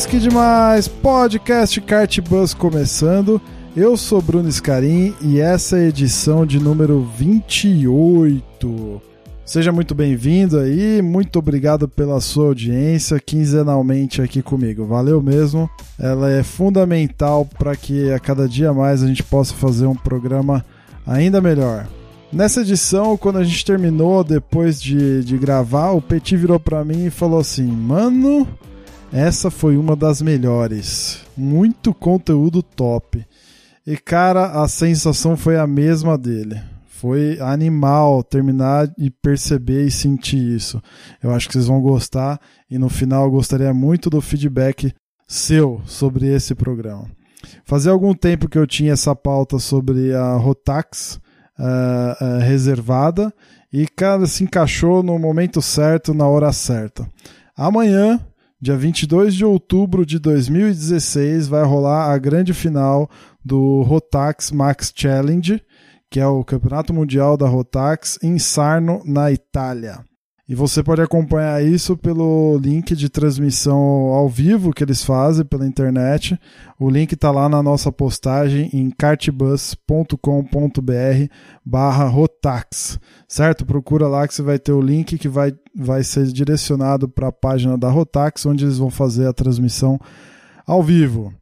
Demais, que demais! Podcast Kart Bus começando. Eu sou Bruno Scarim e essa é a edição de número 28. Seja muito bem-vindo aí, muito obrigado pela sua audiência quinzenalmente aqui comigo. Valeu mesmo. Ela é fundamental para que a cada dia mais a gente possa fazer um programa ainda melhor. Nessa edição, quando a gente terminou, depois de, de gravar, o Petit virou para mim e falou assim: Mano, essa foi uma das melhores. Muito conteúdo top. E cara, a sensação foi a mesma dele. Foi animal terminar e perceber e sentir isso. Eu acho que vocês vão gostar e no final eu gostaria muito do feedback seu sobre esse programa. Fazia algum tempo que eu tinha essa pauta sobre a Rotax uh, uh, reservada e, cara, se encaixou no momento certo, na hora certa. Amanhã Dia 22 de outubro de 2016 vai rolar a grande final do Rotax Max Challenge, que é o campeonato mundial da Rotax em Sarno, na Itália. E você pode acompanhar isso pelo link de transmissão ao vivo que eles fazem pela internet. O link está lá na nossa postagem em cartbus.com.br barra Rotax, certo? Procura lá que você vai ter o link que vai, vai ser direcionado para a página da Rotax, onde eles vão fazer a transmissão ao vivo.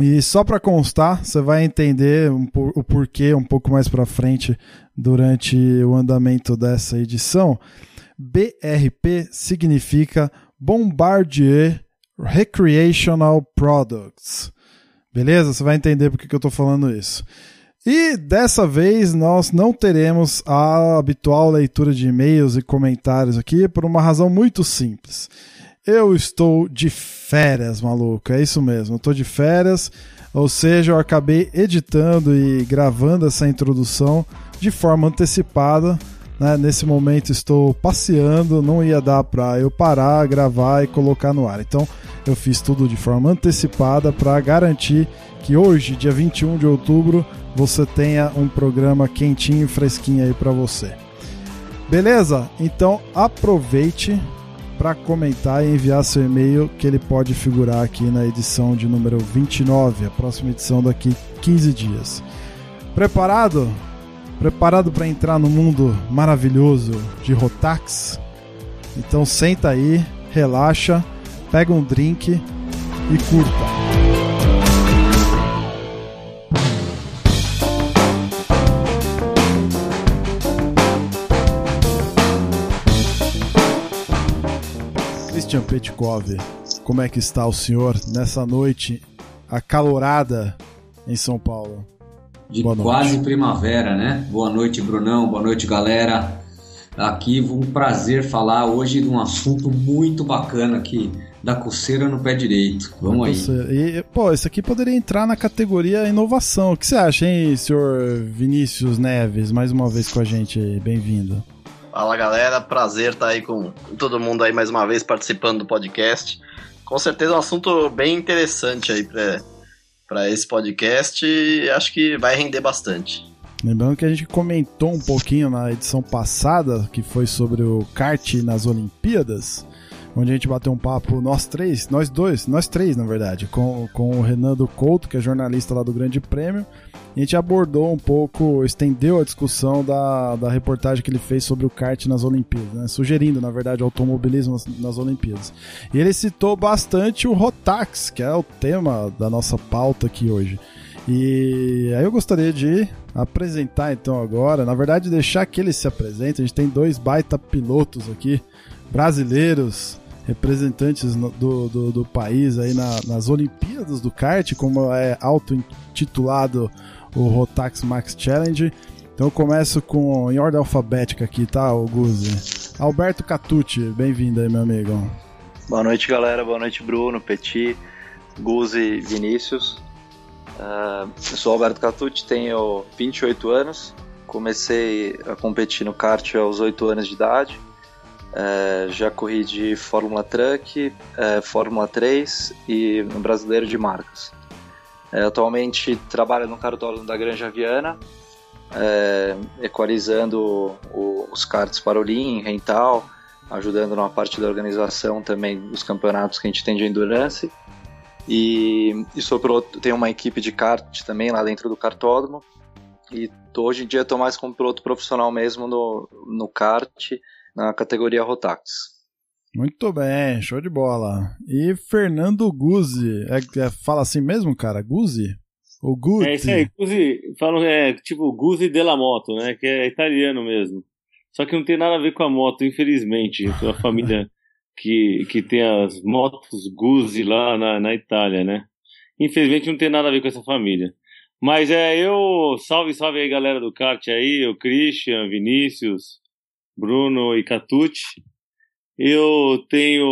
E só para constar, você vai entender um, o porquê um pouco mais para frente durante o andamento dessa edição. BRP significa Bombardier Recreational Products. Beleza? Você vai entender por que eu estou falando isso. E dessa vez nós não teremos a habitual leitura de e-mails e comentários aqui por uma razão muito simples. Eu estou de férias, maluco. É isso mesmo. Eu estou de férias, ou seja, eu acabei editando e gravando essa introdução de forma antecipada né? Nesse momento estou passeando, não ia dar para eu parar, gravar e colocar no ar. Então eu fiz tudo de forma antecipada para garantir que hoje, dia 21 de outubro, você tenha um programa quentinho e fresquinho aí para você. Beleza? Então aproveite para comentar e enviar seu e-mail que ele pode figurar aqui na edição de número 29, a próxima edição daqui 15 dias. Preparado? Preparado para entrar no mundo maravilhoso de Rotax? Então senta aí, relaxa, pega um drink e curta. Christian Petkov, como é que está o senhor nessa noite acalorada em São Paulo? De quase primavera, né? Boa noite, Brunão. Boa noite, galera. Aqui um prazer falar hoje de um assunto muito bacana aqui da coceira no pé direito. Vamos aí. E, pô, isso aqui poderia entrar na categoria inovação. O que você acha, hein, senhor Vinícius Neves? Mais uma vez com a gente. Bem-vindo. Fala, galera. Prazer estar aí com todo mundo aí mais uma vez participando do podcast. Com certeza um assunto bem interessante aí para para esse podcast e acho que vai render bastante. Lembrando que a gente comentou um pouquinho na edição passada, que foi sobre o kart nas Olimpíadas, onde a gente bateu um papo, nós três, nós dois, nós três na verdade, com, com o Renando Couto, que é jornalista lá do Grande Prêmio, a gente abordou um pouco, estendeu a discussão da, da reportagem que ele fez sobre o kart nas Olimpíadas, né? sugerindo, na verdade, automobilismo nas, nas, Olimpíadas. E ele citou bastante o Rotax, que é o tema da nossa pauta aqui hoje. E aí eu gostaria de apresentar então agora, na verdade deixar que ele se apresente. A gente tem dois baita pilotos aqui, brasileiros, representantes do, do, do país aí na, nas Olimpíadas do kart, como é auto-intitulado o Rotax Max Challenge. Então eu começo com em ordem alfabética aqui, tá, Guzi? Alberto Catucci, bem-vindo aí, meu amigo. Boa noite, galera. Boa noite, Bruno, Petit, Guzi, Vinícius. Uh, eu sou Alberto Catucci, tenho 28 anos. Comecei a competir no kart aos 8 anos de idade. Uh, já corri de Fórmula Truck, uh, Fórmula 3 e no Brasileiro de Marcas. atualmente trabalho no cartódromo da Granja Viana, equalizando o, os karts para o Lean, rental, ajudando na parte da organização também dos campeonatos que a gente tem de endurance. E, e sou piloto, tenho uma equipe de kart também lá dentro do cartódromo. E hoje em dia estou mais como piloto profissional mesmo no, no kart, na categoria Rotax. Muito bem, show de bola. E Fernando Guzzi, é, é, fala assim mesmo, cara? Guzzi? O Guzzi? É isso aí, Guzzi, falam é tipo Guzzi della Moto, né? Que é italiano mesmo. Só que não tem nada a ver com a moto, infelizmente. A família que, que tem as motos Guzzi lá na, na Itália, né? Infelizmente não tem nada a ver com essa família. Mas é, eu. Salve, salve aí, galera do kart aí, o Christian, Vinícius, Bruno e Catucci. Eu tenho.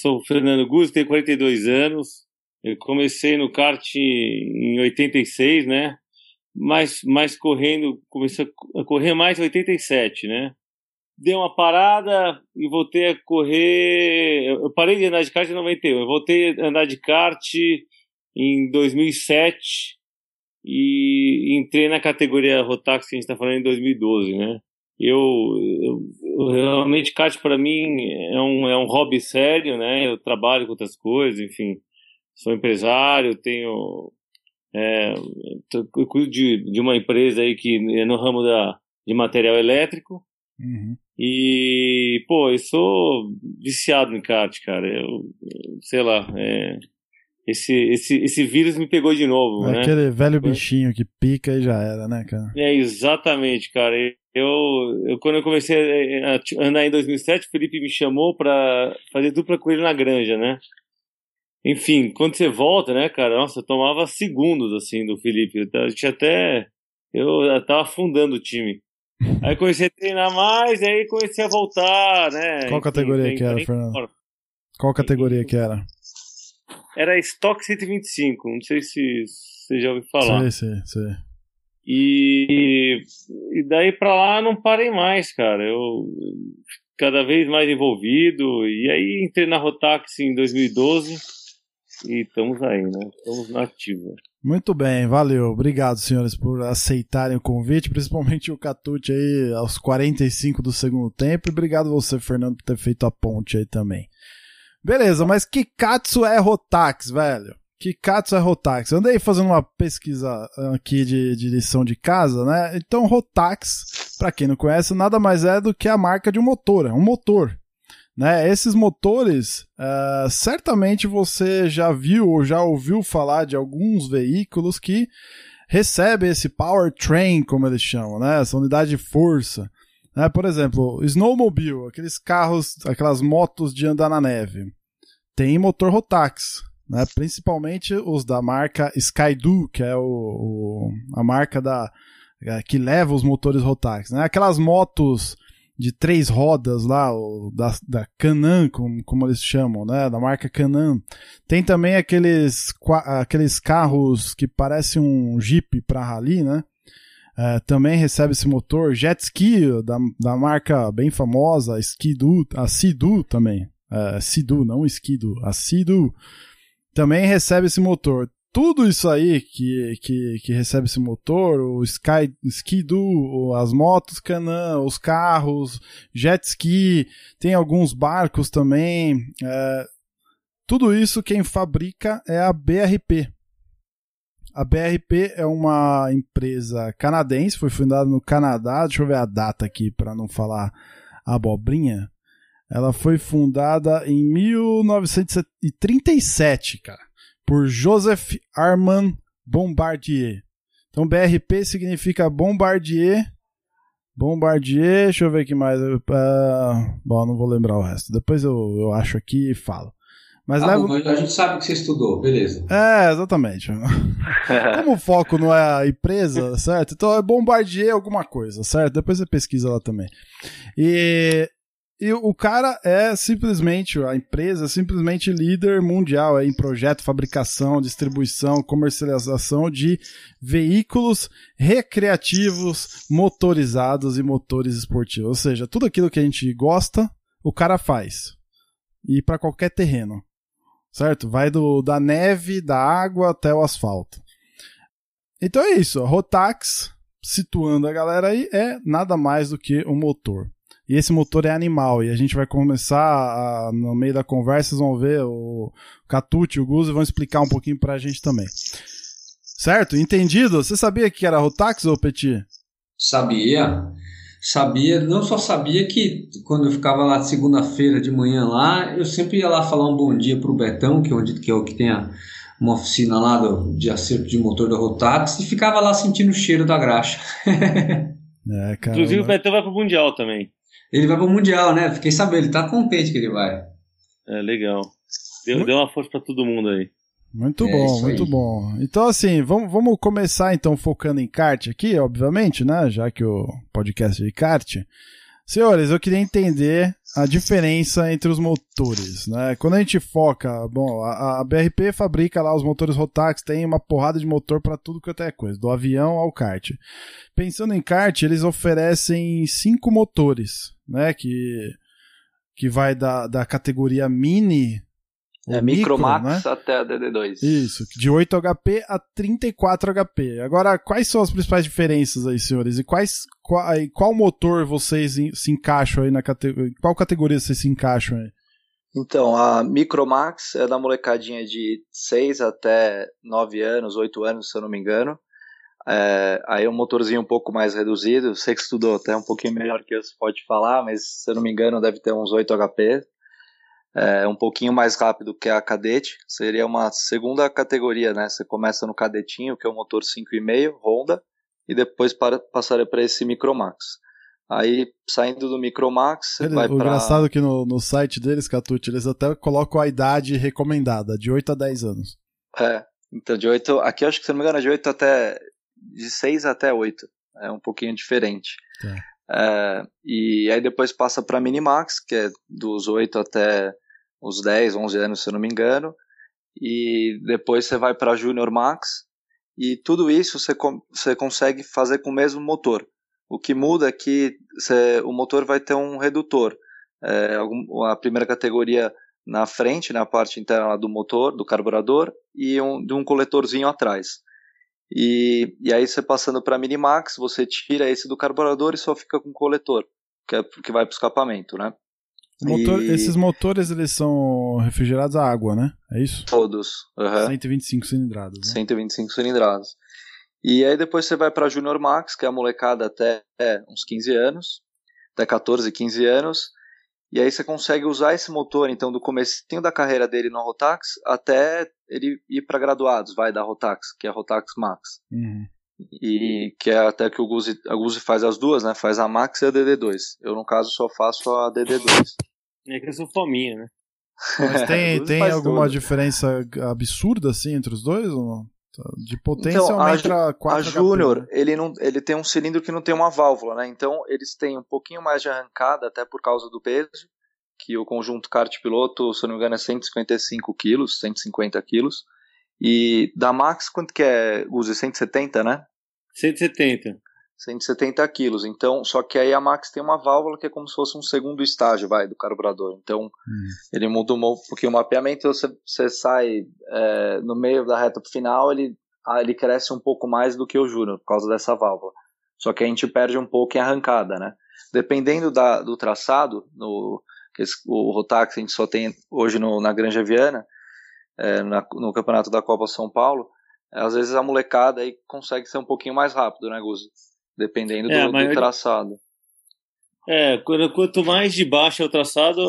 Sou Fernando Guzzi, tenho 42 anos. Eu comecei no kart em 86, né? mais, mais correndo, comecei a correr mais em 87, né? Dei uma parada e voltei a correr. Eu parei de andar de kart em 91, eu voltei a andar de kart em 2007 e entrei na categoria Rotax que a gente está falando em 2012, né? Eu, eu, eu realmente kart para mim é um, é um hobby sério, né? Eu trabalho com outras coisas, enfim, sou empresário, tenho é, eu cuido de, de uma empresa aí que é no ramo da, de material elétrico. Uhum. E, pô, eu sou viciado em kart, cara. Eu, sei lá, é, esse, esse, esse vírus me pegou de novo, é né? Aquele velho bichinho que pica e já era, né, cara? É, exatamente, cara. Eu, eu quando eu comecei a andar em 2007, o Felipe me chamou pra fazer dupla com ele na granja, né? Enfim, quando você volta, né, cara? Nossa, eu tomava segundos, assim, do Felipe. A gente até. Eu tava afundando o time. Aí comecei a treinar mais, aí comecei a voltar, né? Qual categoria que era, Fernando? Qual categoria que era? Era Stock 125, não sei se você já ouviu falar. Sei, sei, sei. E, e daí pra lá não parei mais, cara. Eu cada vez mais envolvido. E aí entrei na Rotax em 2012 e estamos aí, né? Estamos na ativa. Muito bem, valeu. Obrigado, senhores, por aceitarem o convite, principalmente o Catute aí aos 45 do segundo tempo. E obrigado você, Fernando, por ter feito a ponte aí também. Beleza, mas Kikatsu é Rotax, velho. Kikatsu é Rotax. Andei fazendo uma pesquisa aqui de, de lição de casa, né? Então, Rotax, para quem não conhece, nada mais é do que a marca de um motor. É um motor. Né? Esses motores, uh, certamente você já viu ou já ouviu falar de alguns veículos que recebem esse powertrain, como eles chamam, né? essa unidade de força. Né? Por exemplo, snowmobile, aqueles carros, aquelas motos de andar na neve, tem motor Rotax. Né? Principalmente os da marca Skydo, que é o, o a marca da, é, que leva os motores Rotax. Né? Aquelas motos de três rodas lá, da, da Canan, como, como eles chamam, né? Da marca Canan. Tem também aqueles, aqueles carros que parecem um Jeep para rally, né? É, também recebe esse motor. Jet Ski, da, da marca bem famosa, Skidu, a Sidu também. É, Sidu, não Skidu, a Sidu também recebe esse motor tudo isso aí que, que, que recebe esse motor, o Sky, Ski-Doo, as motos Canan, os carros, jet ski, tem alguns barcos também. É, tudo isso quem fabrica é a BRP. A BRP é uma empresa canadense, foi fundada no Canadá. Deixa eu ver a data aqui para não falar abobrinha. Ela foi fundada em 1937, cara por Joseph Armand Bombardier. Então BRP significa Bombardier. Bombardier, deixa eu ver aqui mais. Uh, bom, não vou lembrar o resto. Depois eu, eu acho aqui e falo. Mas ah, leva... A gente sabe que você estudou, beleza. É, exatamente. Como o foco não é a empresa, certo? Então é Bombardier alguma coisa, certo? Depois você pesquisa lá também. E E o cara é simplesmente, a empresa é simplesmente líder mundial em projeto, fabricação, distribuição, comercialização de veículos recreativos, motorizados e motores esportivos. Ou seja, tudo aquilo que a gente gosta, o cara faz. E para qualquer terreno. Certo? Vai do, da neve, da água até o asfalto. Então é isso. Rotax, situando a galera aí, é nada mais do que um motor. E esse motor é animal. E a gente vai começar, a, no meio da conversa, vocês vão ver o Catucci e o Guzzi vão explicar um pouquinho pra gente também. Certo? Entendido? Você sabia que era Rotax ou Petit? Sabia. Sabia, não só sabia que quando eu ficava lá de segunda-feira de manhã lá, eu sempre ia lá falar um bom dia pro Betão, que é, onde, que é o que tem a, uma oficina lá do, de acerto de motor da Rotax, e ficava lá sentindo o cheiro da graxa. é, cara. Inclusive o Betão vai pro Mundial também. Ele vai pro Mundial, né? Fiquei sabendo, ele tá contente que ele vai. É, legal. Deu, deu uma força pra todo mundo aí. Muito É, bom, muito aí. bom. Então, assim, vamos, vamos começar então focando em kart aqui, obviamente, né? Já que o podcast é de kart. Senhores, eu queria entender a diferença entre os motores, né? Quando a gente foca, bom, a, a BRP fabrica lá os motores Rotax, tem uma porrada de motor para tudo que é coisa, do avião ao kart. Pensando em kart, eles oferecem cinco motores, né? Que, que vai da, da categoria mini. É ou micro, Micromax né? até a DD2. Isso, de 8 HP a 34 HP. Agora, quais são as principais diferenças aí, senhores? E quais, qual, qual motor vocês se encaixam aí na categoria? Qual categoria vocês se encaixam aí? Então, a Micromax é da molecadinha de 6 até 9 anos, 8 anos, se eu não me engano. É, aí é um motorzinho um pouco mais reduzido. Sei que estudou até um pouquinho melhor que eu, você pode falar, mas se eu não me engano deve ter uns 8 HP. É um pouquinho mais rápido que a Cadete. Seria uma segunda categoria, né? Você começa no Cadetinho, que é um motor 5,5 Honda, e depois para, passaria para esse Micromax. Aí, saindo do Micromax, você Ele- vai o para... engraçado é que no, no site deles, Catucci, eles até colocam a idade recomendada, de 8 a 10 anos. É, então de 8, aqui acho que se não me engano é de 8 até, de 6 até 8, é um pouquinho diferente. Tá. É, e aí depois passa para Minimax, que é dos 8 até os 10, 11 anos, se eu não me engano, e depois você vai para Junior Max, e tudo isso você, você consegue fazer com o mesmo motor. O que muda é que você- o motor vai ter um redutor. É, a primeira categoria na frente, na parte interna do motor, do carburador, e um, de um coletorzinho atrás. E, e aí você passando para Minimax, você tira esse do carburador e só fica com o coletor, que, é, que vai para o escapamento, né? Motor- E- Esses motores, eles são refrigerados a água, né? É isso? Todos. aham. 125 cilindradas, né? 125 cilindradas. E aí depois você vai para Junior Max, que é a molecada até é, uns 15 anos, até 14, 15 anos. E aí você consegue usar esse motor, então, do comecinho da carreira dele no Rotax até ele ir para graduados, vai da Rotax, que é a Rotax Max. Uhum. E que é até que o Guzzi, a Guzzi faz as duas, né? Faz a Max e a DD2. Eu, no caso, só faço a DD2. É que eu sou fominha, né? Mas tem, tem alguma tudo. diferença absurda, assim, entre os dois? Ou não? De potência Então, a aumenta 4 A Júnior, ele, não, ele tem um cilindro que não tem uma válvula, né? Então eles têm um pouquinho mais de arrancada, até por causa do peso, que o conjunto kart piloto, se eu não me engano, é 155 quilos, 150 quilos. E da Max, quanto que é? Use 170, né? 170. 170 quilos. Então, só que aí a Max tem uma válvula que é como se fosse um segundo estágio, vai, do carburador. Então, ele muda um pouquinho o mapeamento. Você, você sai é, no meio da reta final, ele, ele cresce um pouco mais do que o Júnior, por causa dessa válvula. Só que a gente perde um pouco em arrancada, né? Dependendo da, do traçado, no, o Rotax a gente só tem hoje no, na Granja Viana, é, na- no campeonato da Copa São Paulo, é, às vezes a molecada aí consegue ser um pouquinho mais rápido, né, Guzi? Dependendo É, do, do traçado. É, quanto mais de baixo é o traçado,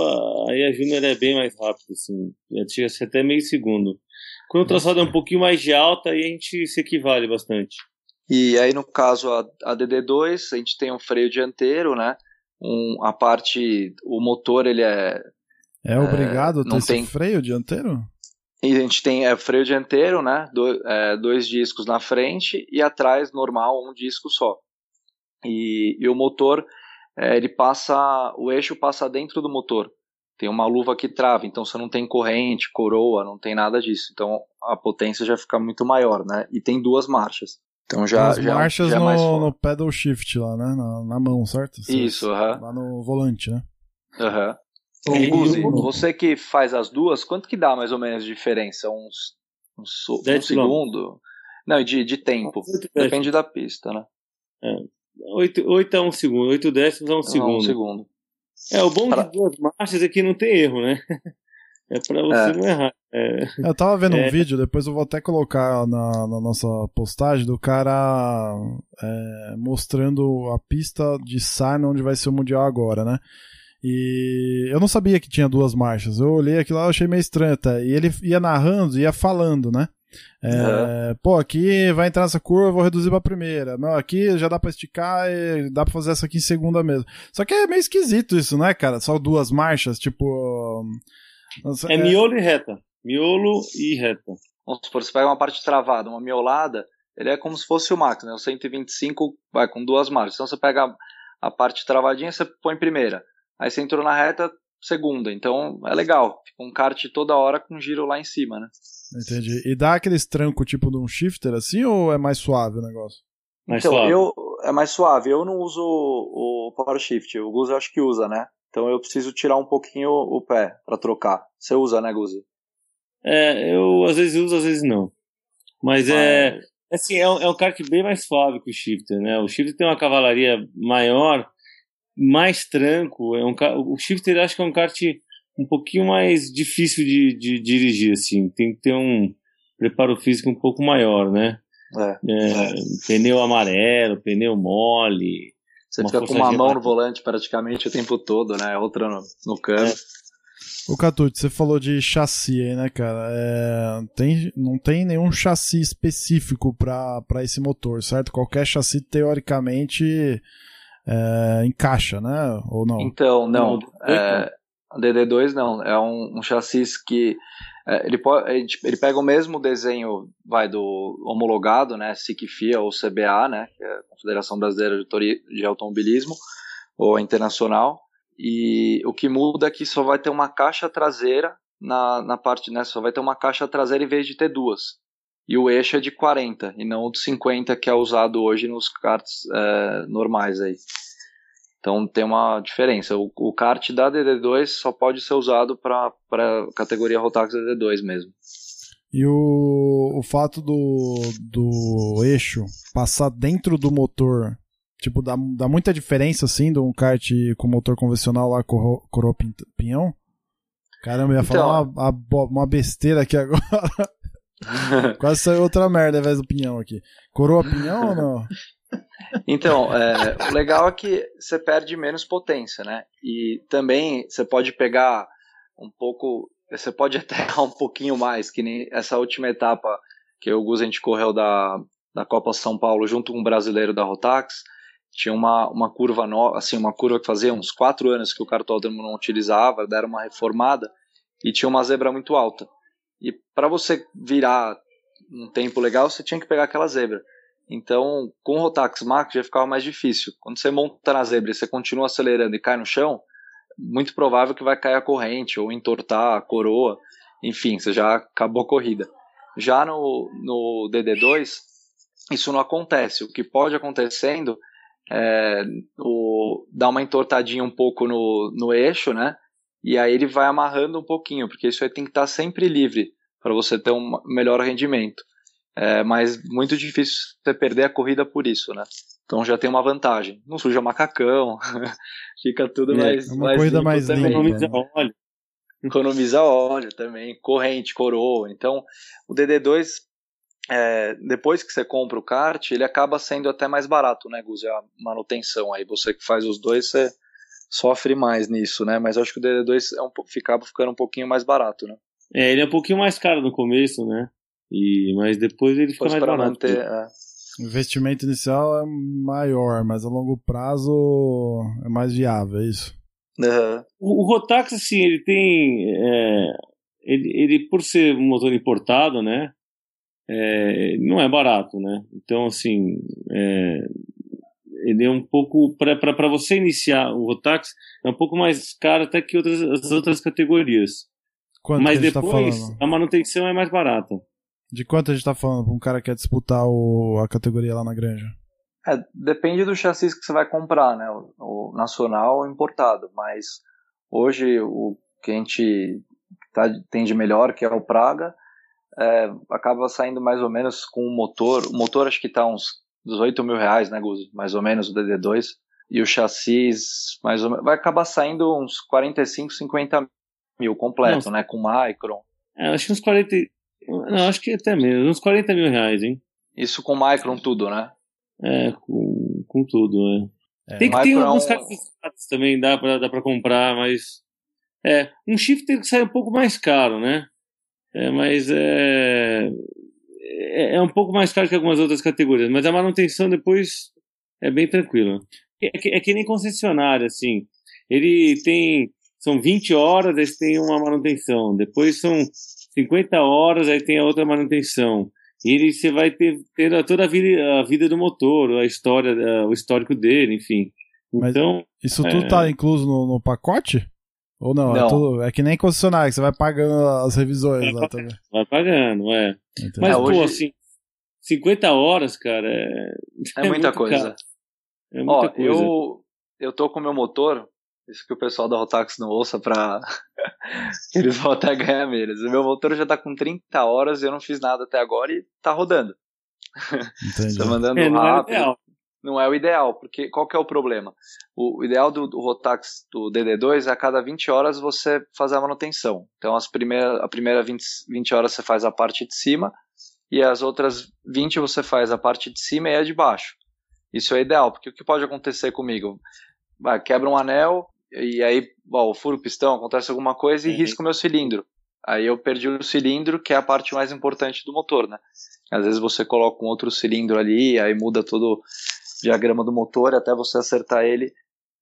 aí a Júnior é bem mais rápido, assim. Já chega a ser até meio segundo. Quando o traçado é um pouquinho mais de alta, aí a gente se equivale bastante. E aí, no caso, a, a DD2, a gente tem um freio dianteiro, né? Um, a parte, o motor, ele é. É obrigado a ter não esse tem- freio dianteiro? E a gente tem é, freio dianteiro, né? Do- é, dois discos na frente e atrás, normal, um disco só. E, e o motor é, ele passa, o eixo passa dentro do motor. Tem uma luva que trava, então você não tem corrente, coroa, não tem nada disso. Então a potência já fica muito maior, né? E tem duas marchas. Então já, As já, marchas já é no, no pedal shift lá, né? Na, na mão, certo? Você- Isso, aham. Lá no volante, né? aham. E- Guzi, você que faz as duas, quanto que dá mais ou menos de diferença? Uns, uns um segundo? Não, de, de tempo. Depende da pista, né? 8, 8 a 1 segundo, 8 décimos a 1 Não, segundo. Um segundo. É, o bom Pra- de duas marchas é que não tem erro, né? É pra você É. não errar. É, Eu tava vendo um É. vídeo, depois eu vou até colocar na, na nossa postagem do cara é, mostrando a pista de Sarna onde vai ser o Mundial agora, né? E eu não sabia que tinha duas marchas. Eu olhei aquilo lá, achei meio estranho até. E ele ia narrando, ia falando, né? É, Pô, aqui vai entrar essa curva, eu vou reduzir pra primeira. Não, aqui já dá pra esticar e dá pra fazer essa aqui em segunda mesmo. Só que é meio esquisito isso, né, cara? Só duas marchas, tipo. nossa, é miolo e reta. Miolo e reta. Vamos supor, você pega uma parte travada, uma miolada, ele é como se fosse o Max, né? O 125 vai com duas marchas. Então você pega a parte travadinha, você põe primeira. Aí você entrou na reta, segunda. Então é legal. Fica um kart toda hora com giro lá em cima, né? Entendi. E dá aqueles trancos tipo de um shifter assim ou é mais suave o negócio? Mais então, suave. eu é mais suave. Eu não uso o, Power Shift. O Guzi eu acho que usa, né? Então eu preciso tirar um pouquinho o pé para trocar. Você usa, né, Guzi? É, eu às vezes uso, às vezes não. Mas é. Assim, é um, é um kart bem mais suave que o Shifter, né? O Shifter tem uma cavalaria maior, mais tranco. É um, o Shifter acho que é um kart um pouquinho mais difícil de, de dirigir, assim. Tem que ter um preparo físico um pouco maior, né? É. É, Pneu amarelo, pneu mole. Você fica com uma de mão no volante praticamente o tempo todo, né? Outra no, no câmbio. O Catute, você falou de chassi aí, né, cara? É, tem, não tem nenhum chassi específico pra esse motor, certo? Qualquer chassi, teoricamente, é, encaixa, né? Ou não? Então, não. Não, É, a DD2 não. É um, um chassis que é, ele, pode, ele, pega o mesmo desenho vai do homologado, né? SICFIA ou CBA, né? Que é a Confederação Brasileira de, de Automobilismo ou internacional. E o que muda é que só vai ter uma caixa traseira na, na parte, né? Só vai ter uma caixa traseira em vez de ter duas. E o eixo é de 40 e não o de 50 que é usado hoje nos karts é, normais aí. Então tem uma diferença. O, o kart da DD2 só pode ser usado para a categoria Rotax DD2 mesmo. E o, o fato do, do eixo passar dentro do motor, tipo, dá, dá muita diferença, assim, de um kart com motor convencional lá, coro- coroa pin- pinhão? Caramba, eu ia falar Então- uma, uma uma besteira aqui agora. Quase saiu outra merda ao invés do pinhão aqui. Coroa pinhão ou não? Então, é, o legal é que você perde menos potência, né? E também você pode pegar um pouco, você pode até um pouquinho mais, que nem essa última etapa que o Gus a gente correu da, da Copa São Paulo junto com um brasileiro da Rotax, tinha uma, uma curva nova, assim, uma curva que fazia uns quatro anos que o cartódromo não utilizava, deram uma reformada e tinha uma zebra muito alta. E para você virar um tempo legal, você tinha que pegar aquela zebra. Então, com o Rotax Max já ficava mais difícil. Quando você monta na zebra e você continua acelerando e cai no chão, muito provável que vai cair a corrente ou entortar a coroa. Enfim, você já acabou a corrida. Já no, no DD2, isso não acontece. O que pode acontecendo é o, dar uma entortadinha um pouco no, no eixo, né? E aí ele vai amarrando um pouquinho, porque isso aí tem que estar sempre livre para você ter um melhor rendimento. É, mas muito difícil você perder a corrida por isso, né? Então já tem uma vantagem. Não suja macacão, fica tudo É, mais, é uma mais corrida limpo mais também. limpa. Economiza né? óleo. Economiza óleo também, corrente, coroa. Então o DD2, é, depois que você compra o kart, ele acaba sendo até mais barato, né, Gus? A manutenção aí, você que faz os dois, você sofre mais nisso, né? Mas eu acho que o DD2 é um, ficava ficando um pouquinho mais barato, né? É, ele é um pouquinho mais caro no começo, né? E, mas depois ele fica Depois mais barato. manter. é. O investimento inicial é maior, mas a longo prazo é mais viável, é isso? Aham. O, o Rotax, assim, ele tem. é, ele, ele, por ser um motor importado, né? é, não é barato, né? Então, assim. é, ele é um pouco para você iniciar o Rotax é um pouco mais caro até que outras as outras categorias. Quanto Mas que a gente tá depois falando? a manutenção é mais barata. De quanto a gente tá falando pra um cara que quer disputar o, a categoria lá na granja? É, depende do chassi que você vai comprar, né? O, o nacional ou importado. Mas hoje o que a gente tá, tem de melhor, que é o Praga, é, acaba saindo mais ou menos com o motor. O motor acho que tá uns 18 mil reais, né, Guzo? Mais ou menos o DD2. E o chassis, mais ou menos, vai acabar saindo uns 45, 50 mil completo, Nossa. né? Com Micron. É, acho que uns 40. Não, acho que até menos, uns 40 mil reais, hein? Isso com Micron tudo, né? É, com, com tudo, né? É, tem que ter é alguns um- carros também, dá pra, dá pra comprar, mas. É, um shifter que sai um pouco mais caro, né? É, mas é, é. É um pouco mais caro que algumas outras categorias, mas a manutenção depois é bem tranquila. É que, é que nem concessionária, assim. Ele tem. São 20 horas, aí tem uma manutenção. Depois são 50 horas, aí tem a outra manutenção. E ele, você vai ter, ter toda a vida, a vida do motor, a história, o histórico dele, enfim. Mas- Então, Isso tudo É. tá incluso no, no pacote? Ou não? É, Não. tudo- é que nem concessionário, que você vai pagando as revisões É, lá também. vai pagando, é. Entendeu? Mas, É, pô, hoje- assim, 50 horas, cara, é. É muita muito coisa. caro. É muita Ó, coisa. eu, eu tô com o meu motor, isso que o pessoal da Rotax não ouça pra. Eles vão até ganhar menos. O meu motor já tá com 30 horas e eu não fiz nada até agora e tá rodando. Entendi. Tá mandando É, não é rápido. Não é o ideal, porque qual que é o problema? O, o ideal do, do Rotax do DD2 é a cada 20 horas você fazer a manutenção. Então as primeiras, a primeira 20, 20 horas você faz a parte de cima e as outras 20 você faz a parte de cima e a de baixo. Isso é ideal, porque o que pode acontecer comigo? Vai, quebra um anel e aí ó, furo o pistão, acontece alguma coisa e Uhum. risco o meu cilindro. Aí eu perdi o cilindro, que é a parte mais importante do motor, né? Às vezes você coloca um outro cilindro ali, aí muda todo diagrama do motor, até você acertar ele,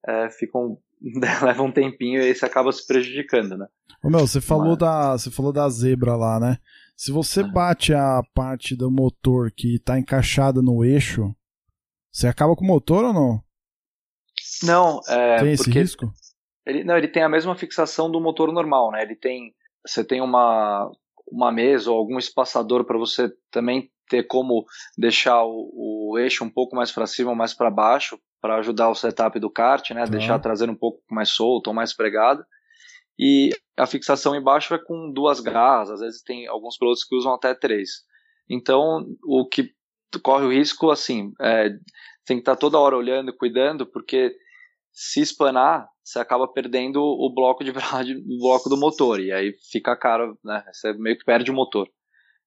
é, fica um, leva um tempinho e aí você acaba se prejudicando, né? Ô, meu, você falou, Mas- da, você falou da zebra lá, né? Se você Ah. bate a parte do motor que tá encaixada no eixo, você acaba com o motor ou não? Não, é, Tem esse risco? Ele, não, ele tem a mesma fixação do motor normal, né? Ele tem, você tem uma, uma mesa ou algum espaçador para você também ter como deixar o, o eixo um pouco mais para cima ou mais para baixo para ajudar o setup do kart, né? Tá. Deixar a traseira um pouco mais solta ou mais pregada. E a fixação embaixo é com duas garras, às vezes tem alguns pilotos que usam até três. Então, o que corre o risco, assim, é, tem que estar toda hora olhando e cuidando, porque se espanar, você acaba perdendo o bloco de o bloco do motor, e aí fica caro, né? Você meio que perde o motor.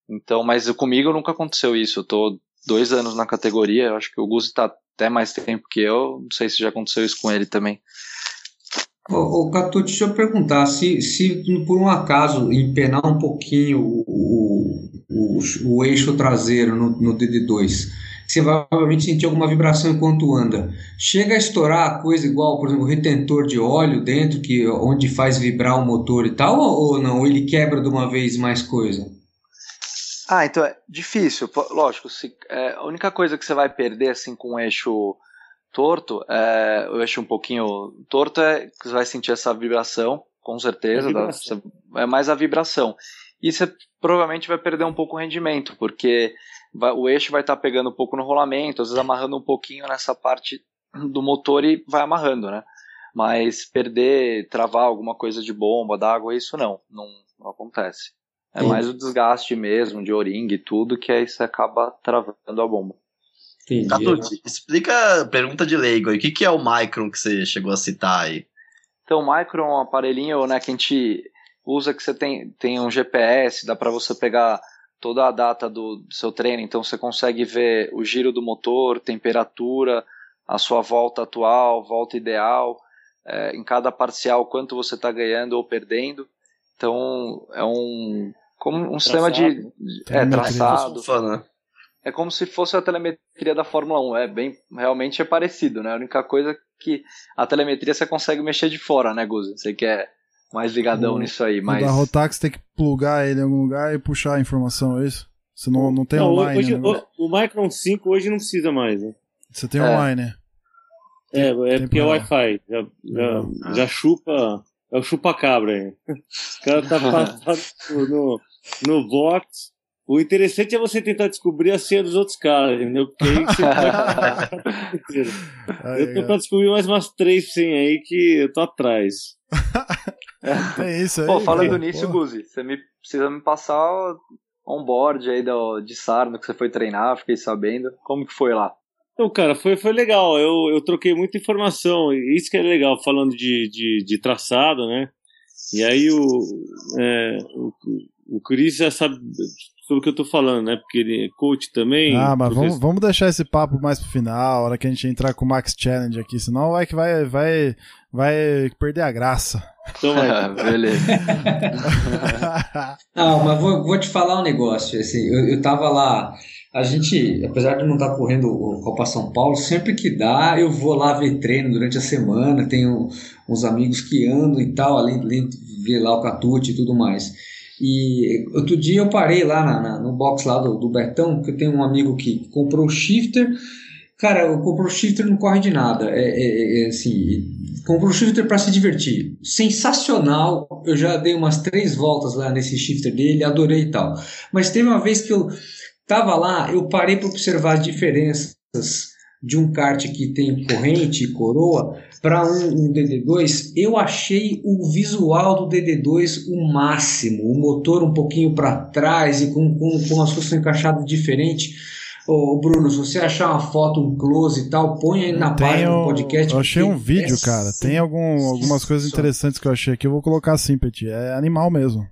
Então, mas comigo nunca aconteceu isso. Eu tô dois anos na categoria, eu acho que o Guzi tá até mais tempo que eu, não sei se já aconteceu isso com ele também. Ô Catu, deixa eu perguntar, se, se por um acaso empenar um pouquinho o, o, o, o eixo traseiro no, no DD2, você vai provavelmente sentir alguma vibração enquanto anda. Chega a estourar a coisa igual, por exemplo, o retentor de óleo dentro, que onde faz vibrar o motor e tal, ou, ou não? Ou ele quebra de uma vez mais coisa? Ah, então é difícil. Lógico, se, é, a única coisa que você vai perder assim com o eixo torto, é, o eixo um pouquinho torto, é que você vai sentir essa vibração, com certeza. É vibração. é mais a vibração. E você provavelmente vai perder um pouco o rendimento, porque vai- o eixo vai estar pegando um pouco no rolamento, às vezes amarrando um pouquinho nessa parte do motor e vai amarrando, né? Mas perder, travar alguma coisa de bomba, d'água, isso não, não, não acontece. É mais o desgaste mesmo, de o-ring e tudo, que aí você acaba travando a bomba. Entendi. Catucci, explica a pergunta de leigo aí. O que, que é o Micron que você chegou a citar aí? Então, o Micron é um aparelhinho né, que a gente usa que você tem, tem um GPS, dá para você pegar toda a data do, do seu treino, então você consegue ver o giro do motor, temperatura, a sua volta atual, volta ideal, é, em cada parcial quanto você está ganhando ou perdendo. Então é um como um sistema de, de- é, traçado. Né? É como se fosse a telemetria da Fórmula 1. É bem, realmente é parecido, né? A única coisa que a telemetria você consegue mexer de fora, né, Guzo? Você que é mais ligadão O- nisso aí, O mas da Rotax tem que plugar ele em algum lugar e puxar a informação, é isso? Você não, não tem Não, online, hoje, né? o, o Micron 5 hoje não precisa mais, né? Você tem É. online, né? É, é porque é Wi-Fi. Já, já, Ah. já chupa. É o chupa-cabra aí. O cara tá passado no, no box. O interessante é você tentar descobrir a senha dos outros caras, entendeu? Porque aí você vai. Eu tô tentando descobrir mais umas três senhas aí que eu tô atrás. Tem isso aí. Pô, falando cara, nisso. Guzi, você me, precisa me passar on-board aí do, de Sarno que você foi treinar, fiquei sabendo. Como que foi lá? Então, cara, foi, foi legal. Eu, eu troquei muita informação. Isso que é legal, falando de, de, de traçado, né? E aí o, é, o, o Chris já sabe sobre o que eu tô falando, né? Porque ele é coach também. Ah, mas vamos, professor- vamos deixar esse papo mais pro final, a hora que a gente entrar com o Max Challenge aqui, senão vai que vai, vai, vai perder a graça. Então, vai. Beleza. Não, mas vou, vou te falar um negócio. Assim, eu, eu tava lá. A gente, apesar de não estar correndo o Copa São Paulo, sempre que dá, eu vou lá ver treino durante a semana. Tenho uns amigos que andam e tal, além, além de ver lá o Catute e tudo mais. E outro dia eu parei lá na- na- no box lá do, do Betão, porque eu tenho um amigo que comprou o shifter. Cara, comprou o shifter não corre de nada. É, é- é assim, comprou o shifter para se divertir. Sensacional. Eu já dei umas três voltas lá nesse shifter dele, adorei e tal. Mas teve uma vez que eu tava lá, eu parei para observar as diferenças de um kart que tem corrente e coroa para um, um DD2. Eu achei o visual do DD2 o máximo. O motor um pouquinho para trás e com, com, com as coisas encaixadas diferente. Ô, Bruno, se você achar uma foto, um close e tal, põe aí na página Tenho- do podcast. eu achei um vídeo, é cara. Tem algum, algumas coisas interessantes que eu achei aqui. Eu vou colocar assim, Petit. É animal mesmo.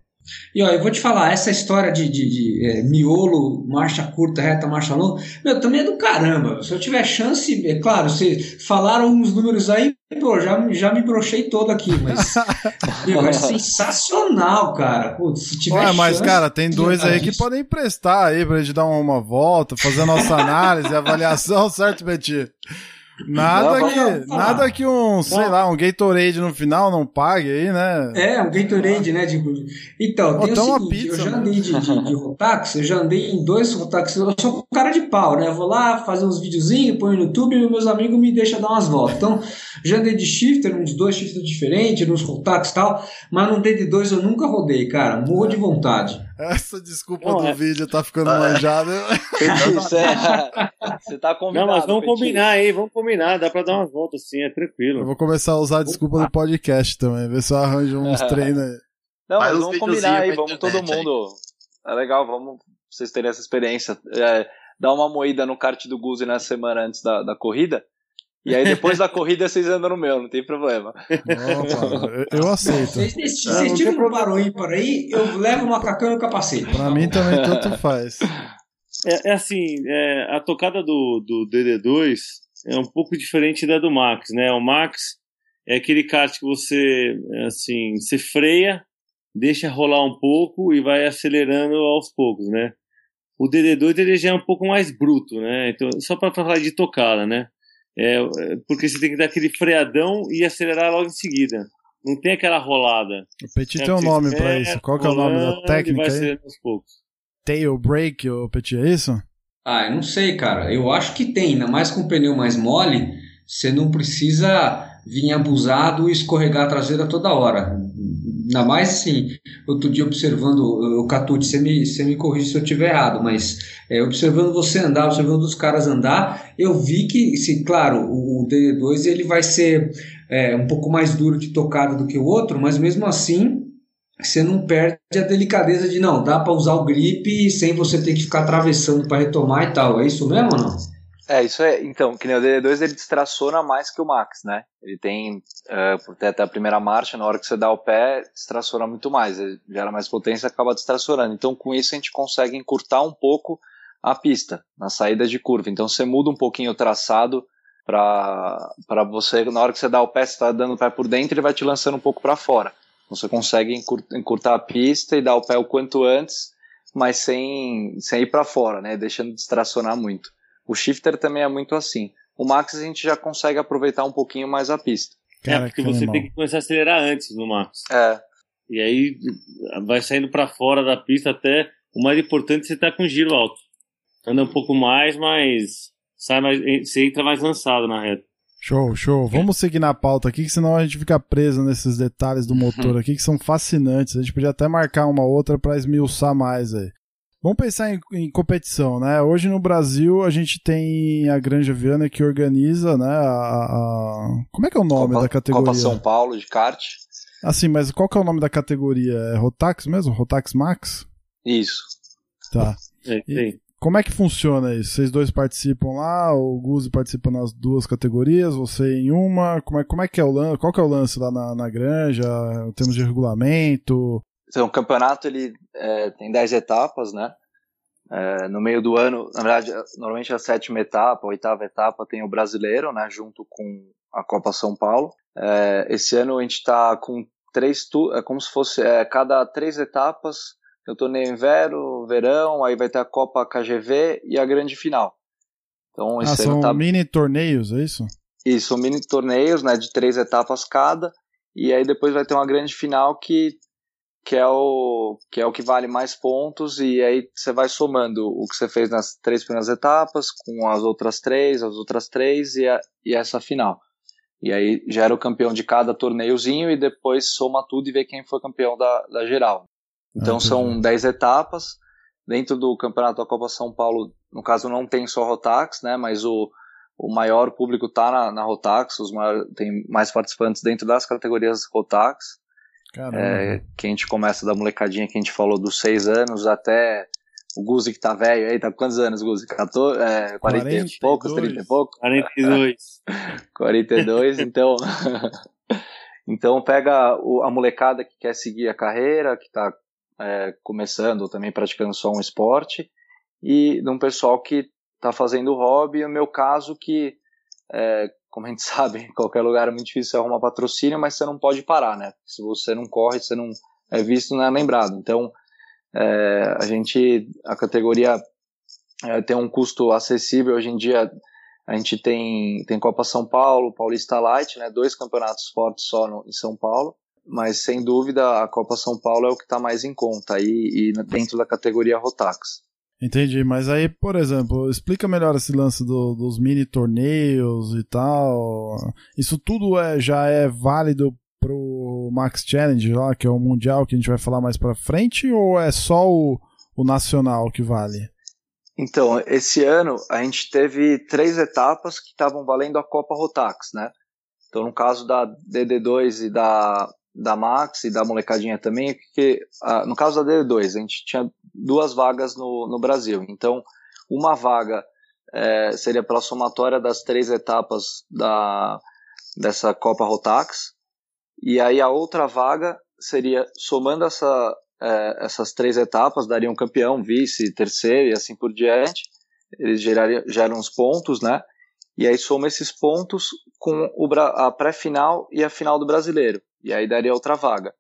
E ó, eu vou te falar, essa história de, de, de, é, miolo, marcha curta, reta, marcha longa, meu, também é do caramba. Se eu tiver chance, é claro, vocês falaram uns números aí, pô, já, já me brochei todo aqui, mas meu, é sensacional, cara. Putz, se tiver Ué, mas, chance, cara, tem dois aí que podem emprestar aí pra gente dar uma, volta, fazer a nossa análise, avaliação, certo, Petit? Nada Não, que, nada que um, sei lá, um Gatorade no final não pague aí, né? É, um Gatorade, né? de- Então, tem o tem uma seguinte, pizza, eu já andei de, de, de Rotax, eu já andei em dois Rotax, eu sou um cara de pau, né? Eu vou lá fazer uns videozinhos, ponho no YouTube e meus amigos me deixam dar umas voltas. Então, já andei de shifter, uns dois shifters diferentes, nos Rotax e tal, mas no DD2 eu nunca rodei, cara, morro de vontade. Essa desculpa Não, do é- vídeo tá ficando manjada. Você, você tá Não, combinado. mas vamos Petit. combinar aí, vamos combinar. Dá pra dar umas voltas sim, é Eu tranquilo. vou começar a usar a desculpa do podcast também, ver se eu arranjo uns treinos aí. Não, Faz mas vamos combinar aí, vamos todo internet aí. mundo. É legal, vamos vocês terem essa experiência. É, dá uma moída no kart do Guzi na semana antes da, da corrida. E aí depois da corrida vocês andam no meu, não tem problema. Opa, eu, eu aceito. Vocês, vocês Ah, tiram um para o ímpar aí, eu levo o macacão e o capacete. Pra mim também tanto faz. É, é assim, é, a tocada do, do DD2 é um pouco diferente da do Max, né? O Max é aquele kart que você, assim, você freia, deixa rolar um pouco e vai acelerando aos poucos, né? O DD2 ele já é um pouco mais bruto, né? Então, só para falar de tocada, né? É, é, porque você tem que dar aquele freadão e acelerar logo em seguida. Não tem aquela rolada. O Petit É, tem um nome pra espera, isso. Qual que é o nome da técnica vai aí? aos poucos. Tail break, ô Petit, é isso? Ah, eu não sei, cara. Eu acho que tem, ainda mais com pneu mais mole, você não precisa vir abusado e escorregar a traseira toda hora. Ainda mais assim, outro dia observando o Catute, você me, você me corrige se eu estiver errado, mas é, observando você andar, observando os caras andar, eu vi que, se, claro, o, o DD2 ele vai ser é, um pouco mais duro de tocada do que o outro, mas mesmo assim você não perde a delicadeza de não, dá para usar o grip sem você ter que ficar atravessando para retomar e tal. É isso mesmo ou não? É, isso é. Então, que nem o DD2 ele distraciona mais que o Max, né? Ele tem, é, por até a primeira marcha, na hora que você dá o pé, distraciona muito mais. Ele gera mais potência acaba distracionando. Então, com isso, a gente consegue encurtar um pouco a pista na saída de curva. Então, você muda um pouquinho o traçado para você, na hora que você dá o pé, você está dando o pé por dentro, ele vai te lançando um pouco para fora. Você consegue encur- encurtar a pista e dar o pé o quanto antes, mas sem, sem ir para fora, né? Deixando de distracionar muito. O shifter também é muito assim. O Max a gente já consegue aproveitar um pouquinho mais a pista. é, porque que você animal. tem que começar a acelerar antes no Max. É, E aí vai saindo pra fora da pista até o mais importante é você tá com giro alto. Anda um pouco mais, mas sai mais, você entra mais lançado na reta. Show, show. Vamos seguir na pauta aqui, que senão a gente fica preso nesses detalhes do motor aqui que são fascinantes. A gente podia até marcar uma outra para esmiuçar mais aí. Vamos pensar em, em, competição, né? Hoje no Brasil a gente tem a Granja Viana que organiza, né? A, a... Como é que é o nome Copa, da categoria? Copa São Paulo de kart. Assim, mas qual que é o nome da categoria? É Rotax mesmo? Rotax Max? Isso. Tá. É, E como é que funciona isso? Vocês dois participam lá, o Guzi participa nas duas categorias, você em uma. Como é, como é que é o lance? Qual que é o lance lá na, na granja? Em termos de regulamento? Então, o campeonato ele é, tem 10 etapas, né? É, no meio do ano, na verdade, normalmente a sétima etapa, a oitava etapa tem o brasileiro, né? Junto com a Copa São Paulo. É, esse ano a gente está com três, é como se fosse é, cada três etapas o torneio inverno, verão, aí vai ter a Copa KGV e a grande final. Então, esse ah, são tá... mini torneios, é isso? Isso, são mini torneios, né, de três etapas cada, e aí depois vai ter uma grande final que, que, é, o, que é o que vale mais pontos, e aí você vai somando o que você fez nas três primeiras etapas, com as outras três, as outras três, e, a, e essa final. E aí gera o campeão de cada torneiozinho, e depois soma tudo e vê quem foi campeão da, da geral. Então ah, são 10 etapas. Dentro do campeonato da Copa São Paulo, no caso, não tem só Rotax, né? Mas o, o maior público está na, na Rotax, os maiores, tem mais participantes dentro das categorias Rotax. É, que a gente começa da molecadinha que a gente falou dos 6 anos até o Guzi que tá velho aí, tá com quantos anos, Guzi? 14, é, 40 42. e poucos, 30 e pouco? 42. 42, então. então pega o, a molecada que quer seguir a carreira, que tá é, começando também praticando só um esporte, e de um pessoal que está fazendo hobby, no meu caso que, é, como a gente sabe, em qualquer lugar é muito difícil arrumar patrocínio, mas você não pode parar, né? Se você não corre, você não é visto, não é lembrado. Então, é, a gente, a categoria é, tem um custo acessível, hoje em dia a gente tem, tem Copa São Paulo, Paulista Light, né, dois campeonatos fortes só no, em São Paulo, mas sem dúvida a Copa São Paulo é o que está mais em conta e, e, dentro da categoria Rotax. Entendi, mas aí, por exemplo, explica melhor esse lance do, dos mini torneios e tal. Isso tudo é, já é válido pro Max Challenge lá, que é o mundial que a gente vai falar mais para frente, ou é só o, o nacional que vale? Então, esse ano a gente teve três etapas que estavam valendo a Copa Rotax, né? Então, no caso da DD2 e da da Max e da molecadinha também, porque ah, no caso da D2, a gente tinha duas vagas no, no Brasil. Então, uma vaga é, seria pela somatória das três etapas da, dessa Copa Rotax, e aí a outra vaga seria, somando essa, é, essas três etapas, daria um campeão, vice, terceiro e assim por diante. Eles gerariam, geram os pontos, né? E aí soma esses pontos com o, a pré-final e a final do brasileiro e aí daria outra vaga.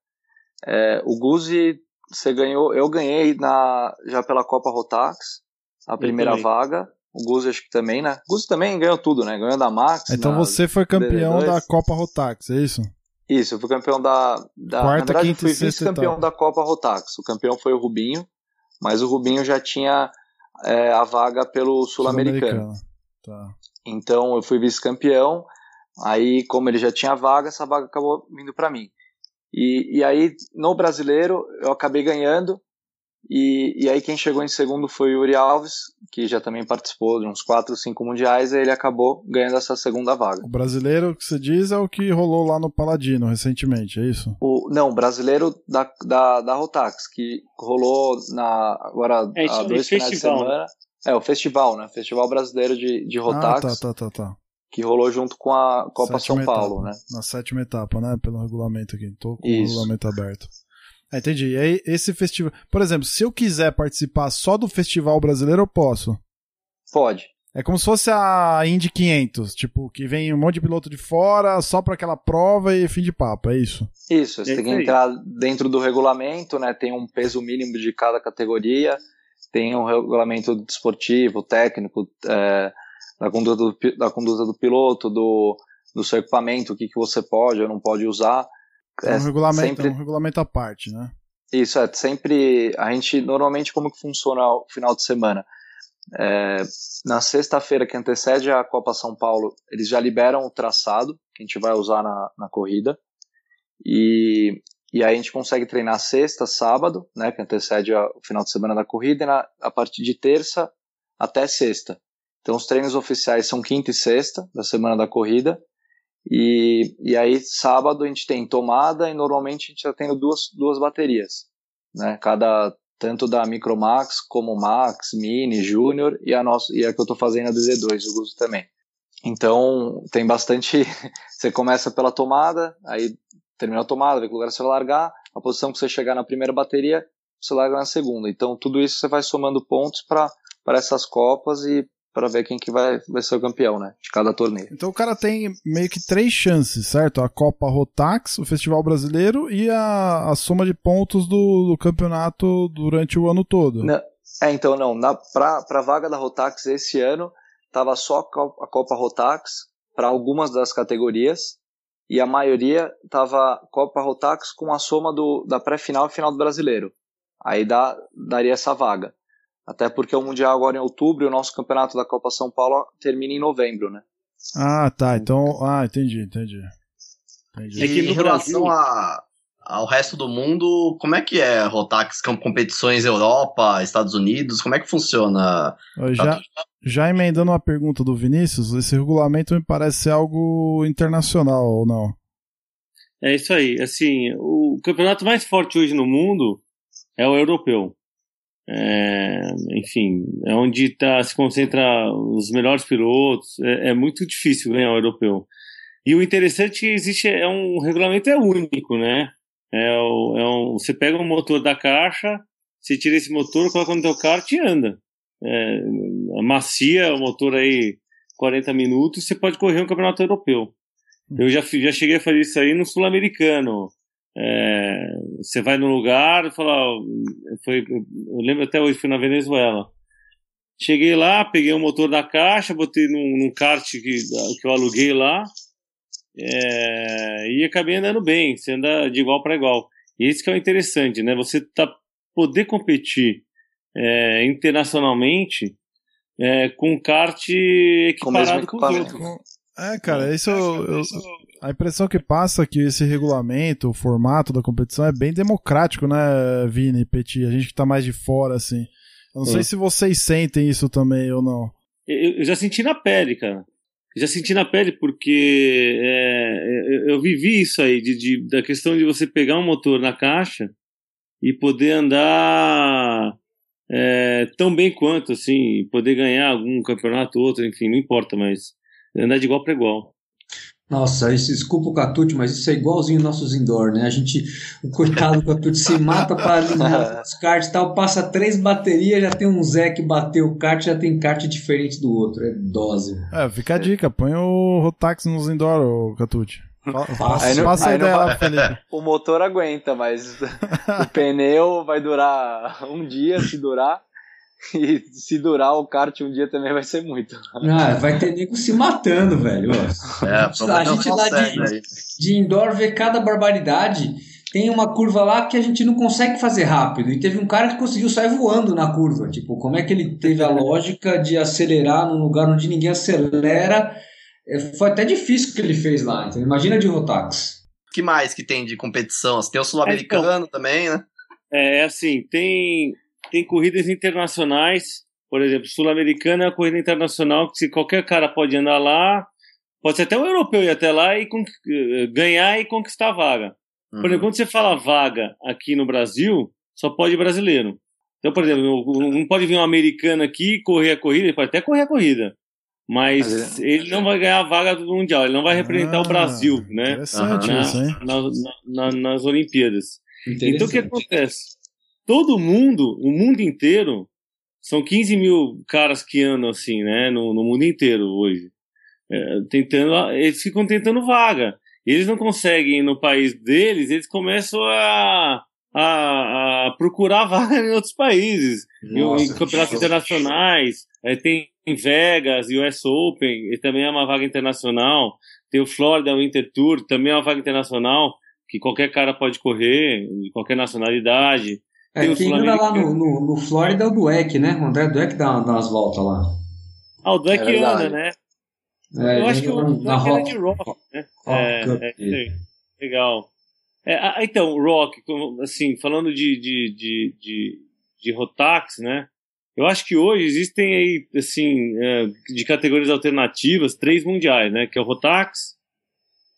É, o Guzi, você ganhou, eu ganhei na, já pela Copa Rotax, a primeira vaga. O Guzi acho que também, né? O Guzi também ganhou tudo, né? Ganhou da Max. Então você foi campeão DD2. da Copa Rotax, é isso? Isso, eu fui campeão da. da Quarta, na verdade, quinta, eu fui vice-campeão da Copa Rotax. O campeão foi o Rubinho, mas o Rubinho já tinha é, a vaga pelo Sul-Americano. Sul tá. Então eu fui vice-campeão. Aí, como ele já tinha vaga, essa vaga acabou vindo para mim. E, e aí, no brasileiro, eu acabei ganhando. E, e aí, quem chegou em segundo foi o Yuri Alves, que já também participou de uns 4 ou 5 mundiais, e ele acabou ganhando essa segunda vaga. O brasileiro que você diz é o que rolou lá no Paladino recentemente, é isso? O, não, o brasileiro da, da, da Rotax, que rolou na, agora é, há dois finais de semana. Né? É, o festival, né? Festival Brasileiro de, de Rotax. Ah, tá, tá, tá, tá que rolou junto com a Copa sétima São Paulo, etapa, né? Na sétima etapa, né? Pelo regulamento aqui. Tô com Isso. o regulamento aberto. Ah, entendi. E aí, esse festival. Por exemplo, se eu quiser participar só do festival brasileiro, eu posso? Pode. É como se fosse a Indy 500, tipo, que vem um monte de piloto de fora só para aquela prova e fim de papo, é isso? Isso, você é tem que entrar dentro do regulamento, né? Tem um peso mínimo de cada categoria, tem um regulamento desportivo, técnico, é, da conduta do, da conduta do piloto, do, do seu equipamento, o que, que você pode ou não pode usar. É, um, regulamento, sempre... é um regulamento à parte, né? Isso, é sempre. A gente, normalmente, como que funciona o final de semana? É, na sexta-feira que antecede a Copa São Paulo, eles já liberam o traçado que a gente vai usar na, na corrida. E, e aí a gente consegue treinar sexta, sábado, né, que antecede a, o final de semana da corrida, e na, a partir de terça até sexta. Então os treinos oficiais são quinta e sexta da semana da corrida. E, e aí sábado a gente tem tomada e normalmente a gente está tendo duas, duas baterias. Né, cada tanto da Micromax como Max, Mini, Júnior e a e a que eu estou fazendo a DZ2, o Gusto também. Então tem bastante. você começa pela tomada, aí termina a tomada, vê que lugar você vai largar, a posição que você chegar na primeira bateria, você larga na segunda. Então tudo isso você vai somando pontos para essas copas e para ver quem que vai, vai ser o campeão, né? De cada torneio. Então o cara tem meio que três chances, certo? A Copa Rotax, o Festival Brasileiro e a, a soma de pontos do, do campeonato durante o ano todo. Não, é, então não. Na, pra, pra vaga da Rotax esse ano, tava só a Copa Rotax para algumas das categorias e a maioria tava Copa Rotax com a soma do, da pré-final e final do brasileiro. Aí dá, daria essa vaga. Até porque o Mundial agora é em outubro e o nosso campeonato da Copa São Paulo termina em novembro, né? Ah, tá. Então. Ah, entendi, entendi. entendi. É que em relação Brasil... a, ao resto do mundo, como é que é Rotax? Competições Europa, Estados Unidos? Como é que funciona? Já, já emendando uma pergunta do Vinícius, esse regulamento me parece ser algo internacional ou não? É isso aí. Assim, o campeonato mais forte hoje no mundo é o europeu. É, enfim, é onde tá, se concentra os melhores pilotos. É, é, muito difícil ganhar o europeu. E o interessante é que existe é um regulamento é único, né? É, o, é um, você pega um motor da caixa, você tira esse motor, coloca no teu kart e anda. É, macia o motor aí 40 minutos, você pode correr um campeonato europeu. Eu já, já cheguei a fazer isso aí no sul-americano. É, você vai no lugar e fala, foi, eu lembro até hoje, fui na Venezuela. Cheguei lá, peguei o motor da caixa, botei num, num kart que, que eu aluguei lá é, e acabei andando bem, você anda de igual para igual. E isso que é o interessante, né? Você tá, poder competir é, internacionalmente é, com um kart equiparado com, com os outros. É, cara, isso, eu, eu, a impressão que passa é que esse regulamento, o formato da competição é bem democrático, né, Vini, Petit? A gente que tá mais de fora, assim. Eu não sei se vocês sentem isso também ou não. Eu, eu, já senti na pele, cara. Eu já senti na pele porque é, eu, eu, vivi isso aí, de, de, da questão de você pegar um motor na caixa e poder andar é, tão bem quanto, assim, poder ganhar algum campeonato, outro, enfim, não importa, mas andar de igual para igual. Nossa, isso, desculpa o Catute, mas isso é igualzinho nossos indoor, né? A gente, o coitado do Catute se mata para alinhar os karts e tal, passa três baterias, já tem um Zé que bateu o kart, já tem kart diferente do outro, é dose. É, fica a dica, põe o Rotax nos indoor, Catute. Passa, passa a ideia lá, Felipe. O motor aguenta, mas o pneu vai durar um dia, se durar. E se durar o kart um dia também vai ser muito. Ah, vai ter nego se matando, velho. É, a gente lá de, de indoor vê cada barbaridade. Tem uma curva lá que a gente não consegue fazer rápido. E teve um cara que conseguiu sair voando na curva. Tipo, como é que ele teve a lógica de acelerar num lugar onde ninguém acelera? É, foi até difícil o que ele fez lá. Então, imagina de Rotax. que mais que tem de competição? Tem o sul-americano é, então, também, né? É, assim, tem tem corridas internacionais, por exemplo, Sul-Americana é uma corrida internacional que se qualquer cara pode andar lá, pode ser até um europeu ir até lá e ganhar e conquistar a vaga. Uhum. Por exemplo, quando você fala vaga aqui no Brasil, só pode brasileiro. Então, por exemplo, não pode vir um americano aqui correr a corrida, ele pode até correr a corrida. Mas, ele não vai ganhar a vaga do Mundial, ele não vai representar ah, o Brasil, né? Interessante na, isso, hein? Na, na, nas Olimpíadas. Então o que acontece? Todo mundo, o mundo inteiro, são 15 mil caras que andam assim, né, no, no mundo inteiro hoje. É, tentando, eles ficam tentando vaga. Eles não conseguem no país deles, eles começam a, a, a procurar vaga em outros países, Nossa, em, em campeonatos internacionais. É, tem Vegas, US Open, e também é uma vaga internacional. Tem o Florida Winter Tour, também é uma vaga internacional, que qualquer cara pode correr, de qualquer nacionalidade. É, quem anda lá no, no, no Flórida é o Dueck, né? O André Dueck dá, dá umas voltas lá. Ah, o Dueck É anda, né? É, eu acho que o anda Dueck na era Rock, de rock, né? Rock é, é, legal. É, ah, então, rock, assim, falando de, de, de, de, de Rotax, né? Eu acho que hoje existem aí, assim, é, de categorias alternativas, três mundiais, né? Que é o Rotax,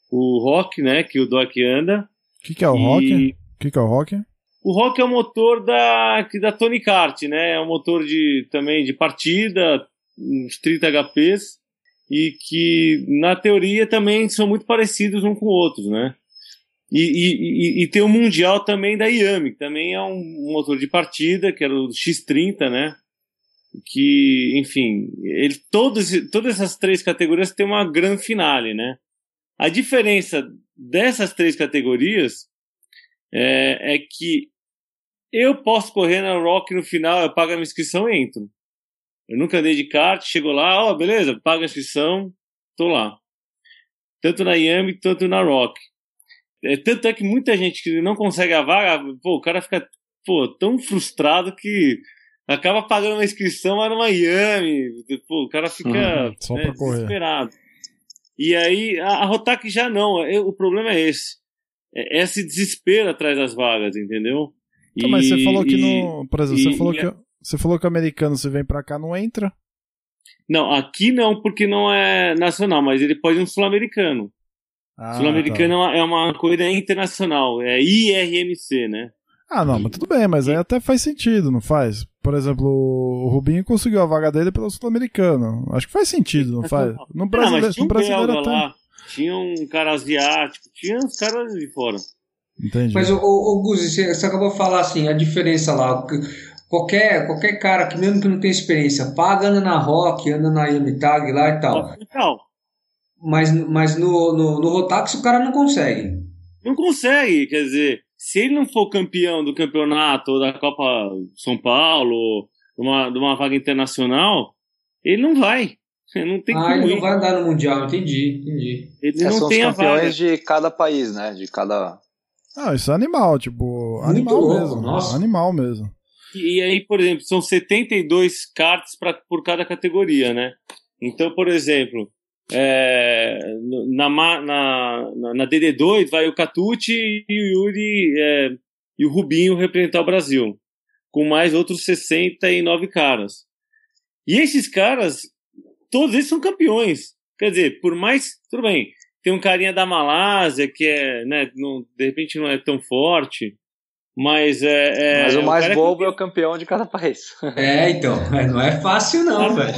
o Rock, né? Que o Dueck anda. O que, que é o e rock? O que, que é o rock? O Rock é o motor da, da Tony Kart, né? É um motor de, também de partida, uns 30 HPs, e que na teoria também são muito parecidos um com o outro, né? E, e, e, e tem o Mundial também da Yami, que também é um motor de partida, que era o X30, né? Que, enfim, ele, todos, todas essas três categorias têm uma grande finale, né? A diferença dessas três categorias é, é que eu posso correr na Rock no final, eu pago a minha inscrição e entro. Eu nunca andei de kart, chego lá, ó, beleza, paga a inscrição, tô lá. Tanto na Yami, tanto na Rock. É, tanto é que muita gente que não consegue a vaga, pô, o cara fica pô, tão frustrado que acaba pagando uma inscrição lá numa Yami. Pô, o cara fica Uhum, né, desesperado. E aí, a, a Rotac já não. é- o problema é esse. É esse desespero atrás das vagas, entendeu? Então, mas você E- falou que e- no. Por exemplo, e- você falou e- que. Você falou que o americano, você vem pra cá, não entra? Não, aqui não, porque não é nacional, mas ele pode ir no sul-americano. Ah, sul-americano tá. é, uma, é corrida internacional, é IRMC, né? Ah, não, mas tudo bem, mas aí até faz sentido, não faz? Por exemplo, o Rubinho conseguiu a vaga dele pelo Sul-Americano. Acho que faz sentido, não faz? No Não, brasileiro, mas tinha um brasileiro até. lá, tinha um cara asiático, tinha uns caras de fora. Entendi. Mas, o, o, Guzi, você, você acabou de falar assim, a diferença lá. que Qualquer, qualquer cara que mesmo que não tem experiência, paga, anda na Rock, anda na Yamitag lá e tal. Então, Mas, mas no, no, no Rotax o cara não consegue. não consegue, quer dizer, se ele não for campeão do campeonato ou da Copa São Paulo, ou de uma, de uma vaga internacional, ele não vai. Não tem ah, ele ir. não vai andar no Mundial, entendi, entendi. Ele É, não são os tem a vaga. campeões de cada país, né? De cada. Ah, isso é animal, tipo. Muito animal louco, mesmo. nossa. Animal mesmo. E aí, por exemplo, são 72 cartas pra, por cada categoria, né? Então, por exemplo, é, na, na, na, na DD2 vai o Catucci e o Yuri é, e o Rubinho representar o Brasil, com mais outros 69 caras. E esses caras, todos eles são campeões. Quer dizer, por mais. Tudo bem, tem um carinha da Malásia que é, né, não, de repente não é tão forte. Mas é. é Mas o mais é bobo é o campeão de cada país. É, então, não é fácil não, velho.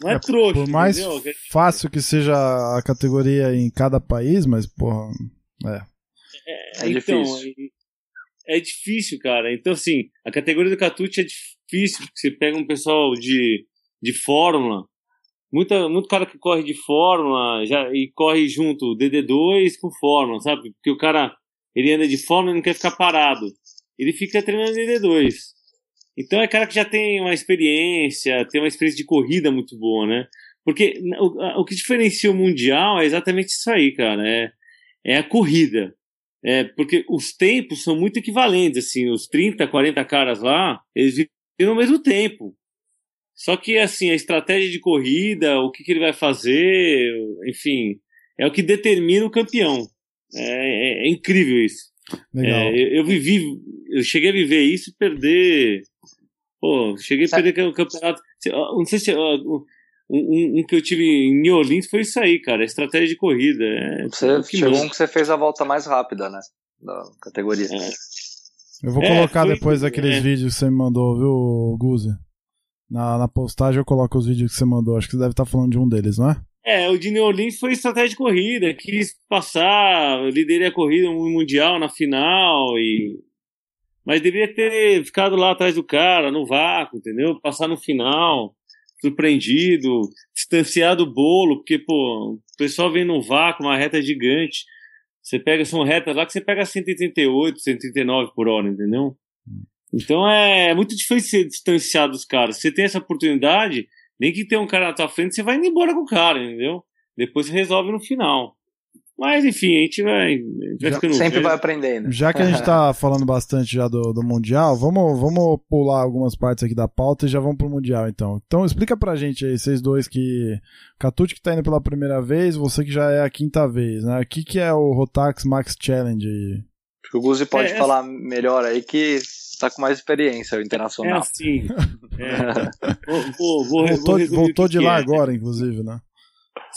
Não é trouxa, Por mais entendeu? fácil que seja a categoria em cada país, mas, porra. É. É então, difícil. É, é difícil, cara. Então, assim, a categoria do Catucci é difícil, porque você pega um pessoal de, de fórmula, muita, muito cara que corre de fórmula já, e corre junto DD2 com fórmula, sabe? Porque o cara, ele anda de fórmula e não quer ficar parado. Ele fica treinando DD2. Então é cara que já tem uma experiência, tem uma experiência de corrida muito boa, né? Porque o, o que diferencia o Mundial é exatamente isso aí, cara. É, é a corrida. É, porque os tempos são muito equivalentes, assim, os 30, 40 caras lá, eles vivem no mesmo tempo. Só que, assim, a estratégia de corrida, o que, que ele vai fazer, enfim, é o que determina o campeão. É, é- é incrível isso. Legal. É, eu, eu vivi, eu cheguei a viver isso e perder. Pô, cheguei a perder o campeonato. Não sei se. Um, um- um que eu tive em New Orleans foi isso aí, cara. Estratégia de corrida. É, Você que chegou manda. um que você fez a volta mais rápida, né? Da categoria. É. Eu vou É, colocar foi- depois aqueles é. vídeos que você me mandou, viu, Guzi? Na, na postagem eu coloco os vídeos que você mandou. Acho que você deve estar falando de um deles, não é? É, o de New Orleans foi estratégia de corrida, quis passar, liderei a corrida no mundial na final e mas deveria ter ficado lá atrás do cara, no vácuo, entendeu? Passar no final, surpreendido, distanciar do bolo, porque pô, o pessoal vem no vácuo, uma reta gigante. Você pega são retas lá que você pega 138, 139 por hora, entendeu? Então é muito difícil ser distanciar dos caras. Você tem essa oportunidade, nem que tenha um cara na tua frente, você vai indo embora com o cara, entendeu? Depois você resolve no final. Mas enfim, a gente vai, vai ficando Sempre vai aprendendo. Já que a gente tá falando bastante já do, do Mundial, vamos, vamos pular algumas partes aqui da pauta e já vamos pro Mundial, então. Então explica pra gente aí, vocês dois que... Catucci que tá indo pela primeira vez, você que já é a quinta vez, né? O que que é o Rotax Max Challenge aí? Acho que o Guzi pode É, é- falar melhor aí que tá com mais experiência o É internacional. assim. É, vou, vou, vou, Voltou, voltou de lá é. agora, inclusive, né?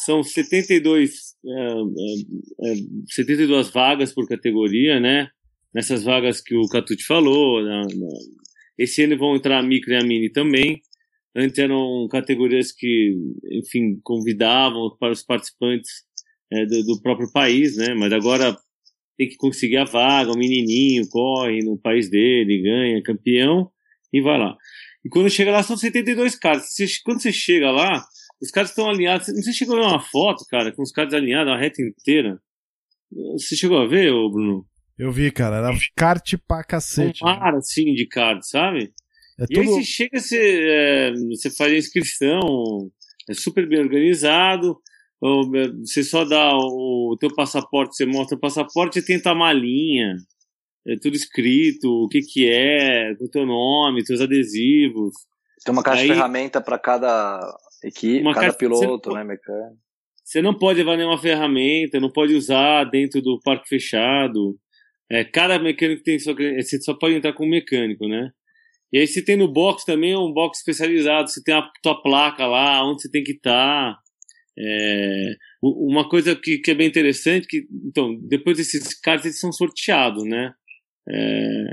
São 72, é, é, é, 72 vagas por categoria, né? Nessas vagas que o Catucci falou. na- na- Esse ano vão entrar a micro e a mini também. Antes eram categorias que, enfim, convidavam para os participantes é, do, do próprio país, né? Mas agora tem que conseguir a vaga, o menininho corre no país dele, ganha, campeão e vai lá. E quando chega lá são 72 caras. Você- quando você chega lá, os caras estão alinhados. Se chegou a ver uma foto, cara, com os caras alinhados, a reta inteira. Você chegou a ver, ô Bruno? Eu vi, cara, era kart pra cacete. Um mar assim de cards, sabe? É E aí tudo... você chega, você, é, você faz a inscrição, é super bem organizado, você só dá o, teu passaporte, você mostra o passaporte e tenta a malinha, é tudo escrito, o que que é, o teu nome, teus adesivos. Tem uma caixa Aí- de ferramenta para cada equipe, Uma cada caixa- piloto, né, mecânico. Você não pode levar nenhuma ferramenta, não pode usar dentro do parque fechado. É, cada mecânico tem sua. Você só pode entrar com um mecânico, né? E aí você tem no box também um box especializado, você tem a tua placa lá, onde você tem que estar. É, uma coisa que, que é bem interessante, que então, depois desses cards eles são sorteados, né? É,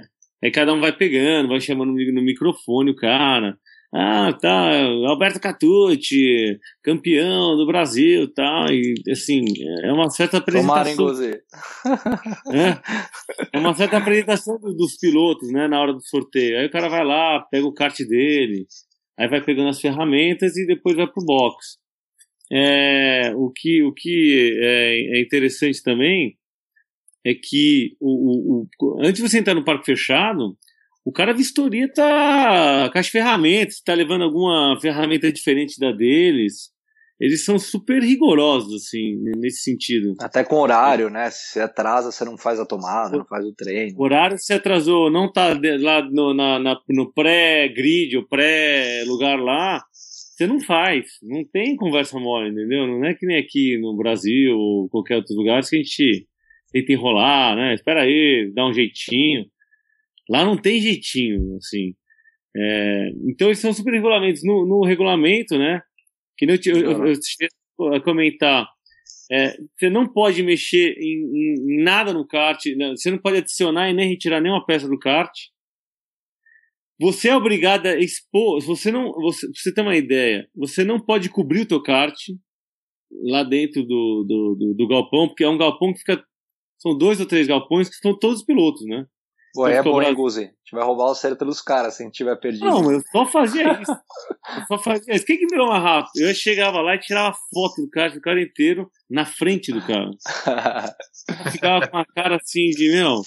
aí cada um vai pegando, vai chamando no microfone o cara. Ah, tá, Alberto Catucci, campeão do Brasil tal, e assim, é uma certa apresentação. Guzi? É, é uma certa apresentação do- dos pilotos, né, na hora do sorteio. Aí o cara vai lá, pega o kart dele, aí vai pegando as ferramentas e depois vai pro box. É, o que, o que é, é interessante também é que o, o- o- antes de você entrar no parque fechado, o cara vistoria tá com as ferramentas, tá levando alguma ferramenta diferente da deles. Eles são super rigorosos, assim, nesse sentido. Até com horário, né? Se você atrasa, você não faz a tomada, não faz o treino. Horário se atrasou, não tá lá no, na- na- no pré-grid, o pré-lugar lá, você não faz. Não tem conversa mole, entendeu? Não é que nem aqui no Brasil ou qualquer outro lugar que a gente tenta enrolar, né? Espera aí, dá um jeitinho. Lá não tem jeitinho, assim. É, então eles são super regulamentos. No, no regulamento, né? Que eu, te- eu, eu, eu a comentar. É, você não pode mexer em, em- em nada no kart, né? você não pode adicionar e nem retirar nenhuma peça do kart. Você é obrigado a expor. Você não, você, pra você ter uma ideia, você não pode cobrir o teu kart lá dentro do, do, do, do galpão, porque é um galpão que fica. São dois ou três galpões que estão todos os pilotos, né? Pô, é ficou bom, hein. Guzi? A gente vai roubar o cérebro pelos caras se a gente tiver perdido. Não, eu só fazia isso. Eu só fazia isso. Quem que virou mais rápido? Eu chegava lá e tirava foto do cara, do cara inteiro, na frente do cara. Ficava com a cara assim de, meu,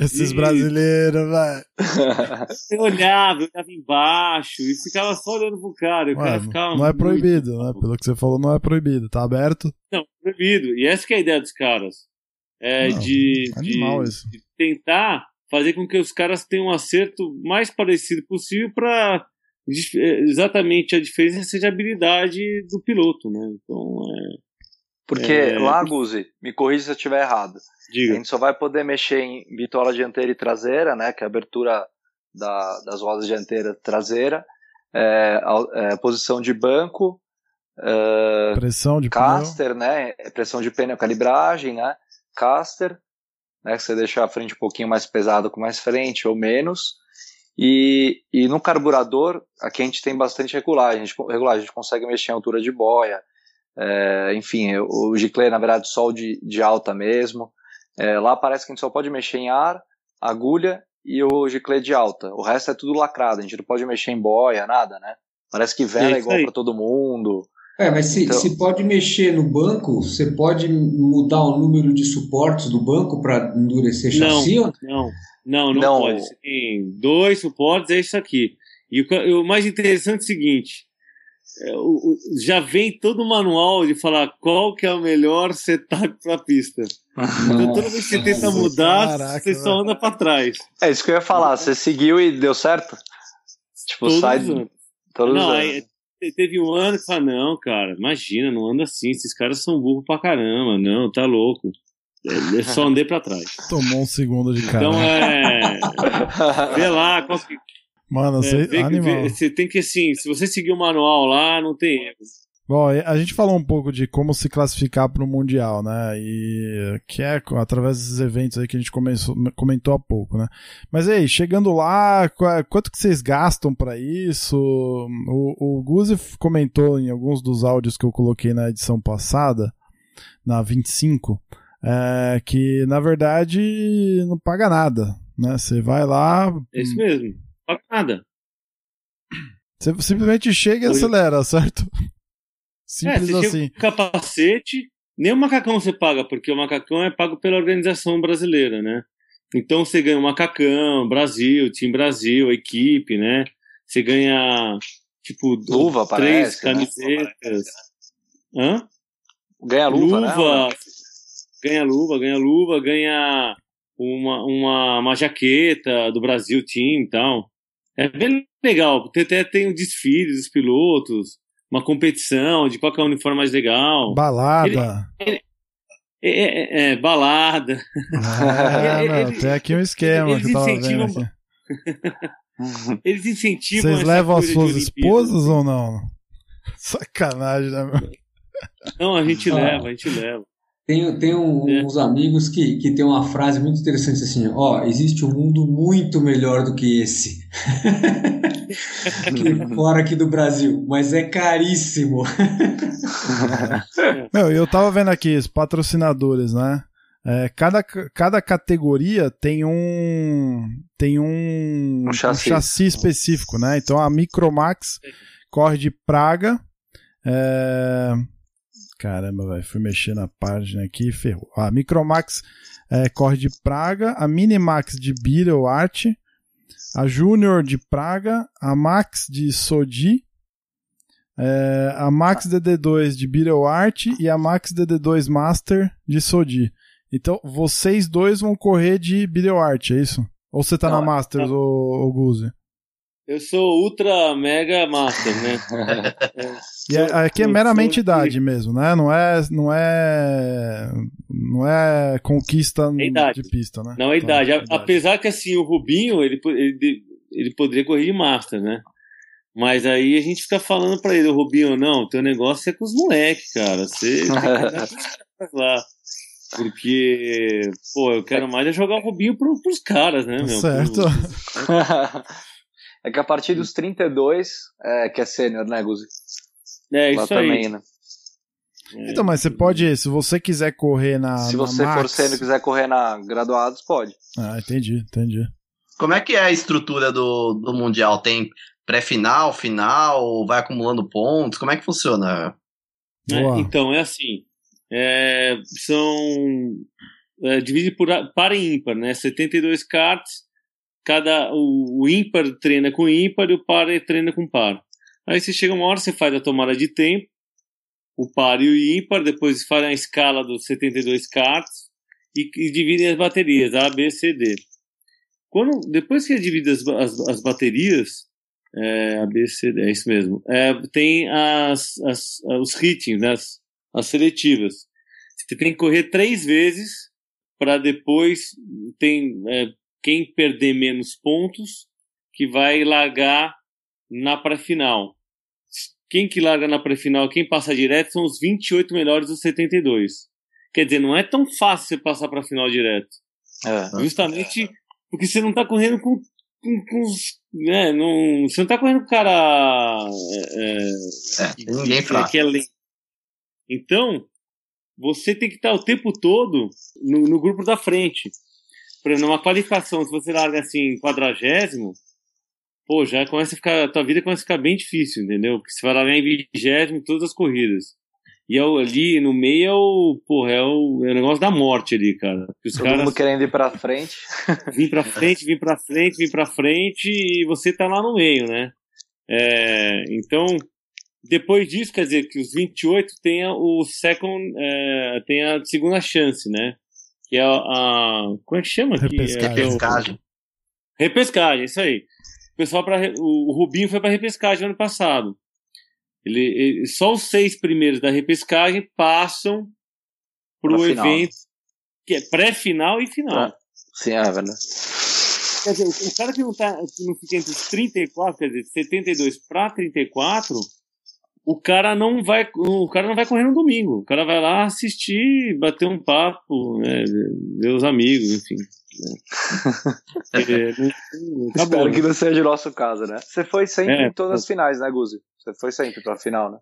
Esses Ih. brasileiros, velho. eu olhava, eu olhava embaixo e ficava só olhando pro cara. E o Ué, cara ficava. Não é muito- proibido, né? Pelo que você falou, não é proibido. Tá aberto. Não, proibido. E essa que é a ideia dos caras. É Não, de, de, Animal isso. de tentar fazer com que os caras tenham um acerto mais parecido possível para exatamente a diferença seja a habilidade do piloto, né? Então, é, Porque É. lá, Guzi, me corrija se eu estiver errado. A diga. gente só vai poder mexer em bitola dianteira e traseira, né? Que é a abertura da- das rodas dianteira e traseira. É, a- é, posição de banco, é, Pressão de pneu. caster, né? Pressão de pneu, calibragem, né? Caster, né? Que você deixa a frente um pouquinho mais pesado com mais frente ou menos. E, e no carburador, aqui a gente tem bastante regulagem. A gente, regulagem, a gente consegue mexer em altura de boia. É, enfim, o giclê, na verdade, o de, de alta mesmo. É, lá parece que a gente só pode mexer em ar, agulha e o giclê de alta. O resto é tudo lacrado, a gente não pode mexer em boia, nada, né? Parece que vela É é igual para todo mundo. É, mas se, Então- se pode mexer no banco, você pode mudar o número de suportes do banco para endurecer Não. chassi? ou- Não, não, não, Não. pode. Você tem dois suportes, é isso aqui. E o, o mais interessante é o seguinte: já vem todo o manual de falar qual que é o melhor setup pra pista. Então toda vez que você tenta mudar, caraca, você só anda pra trás. É isso que eu ia falar. Você seguiu e deu certo? Tipo, Todos sai os anos. todos Não, aí, te- teve um ano que fala, não, cara, imagina, não anda assim, esses caras são burros pra caramba, não, tá louco. É, Eu só andei pra trás. Tomou um segundo de cara. Então é. Vê lá, qual que- Mano, é, você, vê- animal. você tem que assim, se você seguir o manual lá, não tem erro. Bom, a gente falou um pouco de como se classificar para o Mundial, né? E que é através desses eventos aí que a gente começou, comentou há pouco, né? Mas aí, chegando lá, qua- quanto que vocês gastam para isso? O, o Guzi comentou em alguns dos áudios que eu coloquei na edição passada, na 25, é, que na verdade não paga nada, né? Você vai lá, É isso mesmo. Paga nada. você simplesmente chega e acelera, certo? É, Simples você assim. chega com capacete, nem o macacão você paga, porque o macacão é pago pela organização brasileira, né? Então você ganha o macacão, Brasil, time Brasil, equipe, né? Você ganha, tipo, Luva, três parece, né? camisetas. Hã? Ganha luva, né? ganha luva, ganha luva, ganha uma, uma, uma jaqueta do Brasil Team e tal. É bem legal, porque até tem o desfile dos pilotos, uma competição de qual que é o uniforme mais legal. Balada. É, é- é, balada. É, Ele- não, ele- tem aqui um esquema eles que eu tava vendo incentivam- aqui. Eles incentivam. Vocês essa levam as suas esposas ou não? Sacanagem, né, meu? Não, a gente Ah. leva, a gente leva. Tem, tem um- É. uns amigos que, que tem uma frase muito interessante assim, ó, existe um mundo muito melhor do que esse. aqui fora aqui do Brasil, mas é caríssimo. Meu, eu tava vendo aqui os patrocinadores, né? É, cada, cada categoria tem um tem um, Um chassi. específico, né? Então a Micromax corre de Praga. É... Caramba, velho, fui mexer na página aqui e ferrou. A Micromax é, corre de Praga, a Minimax de Beetle Art, a Junior de Praga, a Max de Sodi, é, a Max DD2 de Beetle Art e a Max DD2 Master de Sodi. Então, vocês dois vão correr de Beetle Art, é isso? Ou você tá Não, na Masters, tá. ô, Guzi? Eu sou ultra mega master, né? E é- aqui é Sou- meramente sou- idade mesmo, né? Não é, não é, não é conquista É idade. de pista, né? Não é Tá, idade. A- Apesar que assim, o Rubinho, ele, ele, ele poderia correr de master, né? Mas aí a gente fica falando pra ele, "Ô, Rubinho, não, teu negócio é com os moleques, cara. Você caras lá. Porque, pô, eu quero mais é jogar o Rubinho pro, pros caras, né, Tá meu? certo. Pro- é que a partir dos 32 é que é sênior, né, Guzi? É Lá isso aí. também, né? Então, mas você pode, se você quiser correr na, Se na você for Max... sênior e quiser correr na graduados, pode. Ah, entendi, entendi. Como é que é a estrutura do, do Mundial? Tem pré-final, final, vai acumulando pontos? Como é que funciona? É, então, é assim. é, são. É, divide por par e ímpar, né? 72 cartas. Cada, o, o ímpar treina com ímpar e o par treina com par. Aí você chega uma hora, você faz a tomada de tempo, o par e o ímpar, depois faz a escala dos 72 cartas e, e dividem as baterias, A, B, C, D. Quando, depois que é dividido as, as, as baterias, é, A, B, C, D, é isso mesmo, é, tem as, as, os hitings, né, as, as seletivas. Você tem que correr três vezes para depois tem é, quem perder menos pontos que vai largar na pré-final. Quem que larga na pré-final, quem passa direto são os 28 melhores dos 72. Quer dizer, não é tão fácil você passar para a final direto. É. Justamente porque você não tá correndo com, com, com os. Né, não, você não tá correndo com o cara. É, É, tem ninguém é, fraco. que é lento. Então, você tem que estar o tempo todo no, no grupo da frente. Por exemplo, numa qualificação, se você larga assim, quadragésimo, pô, já começa a ficar. A tua vida começa a ficar bem difícil, entendeu? Porque você vai largar em vigésimo em todas as corridas. E é ali no meio é o. Porra, é o, é o negócio da morte ali, cara. Os Todo caras mundo querendo ir pra frente. vim pra frente, vim pra frente, vim pra frente e você tá lá no meio, né? É, então, depois disso, quer dizer, que os 28 tenha o second, é, tem a segunda chance, né? Que é a, a como é que chama? aqui? Repescagem. É, que é o- Repescagem. Repescagem, isso aí. O pessoal para o Rubinho foi para repescagem ano passado. Ele, ele- só os seis primeiros da repescagem passam pro Pra final. evento que é pré-final e final. Pra- Sim, é verdade. Quer dizer, o cara que não, tá, que não fica entre os 34, quer dizer, 72 para 34, o cara não vai, o cara não vai correr no domingo. O cara vai lá assistir, bater um papo, né, ver os amigos, enfim. né. É, não- acabou, Espero né? que não seja o nosso caso, né? Você foi sempre É, em todas as finais, né, Guzi? Você foi sempre pra final, né?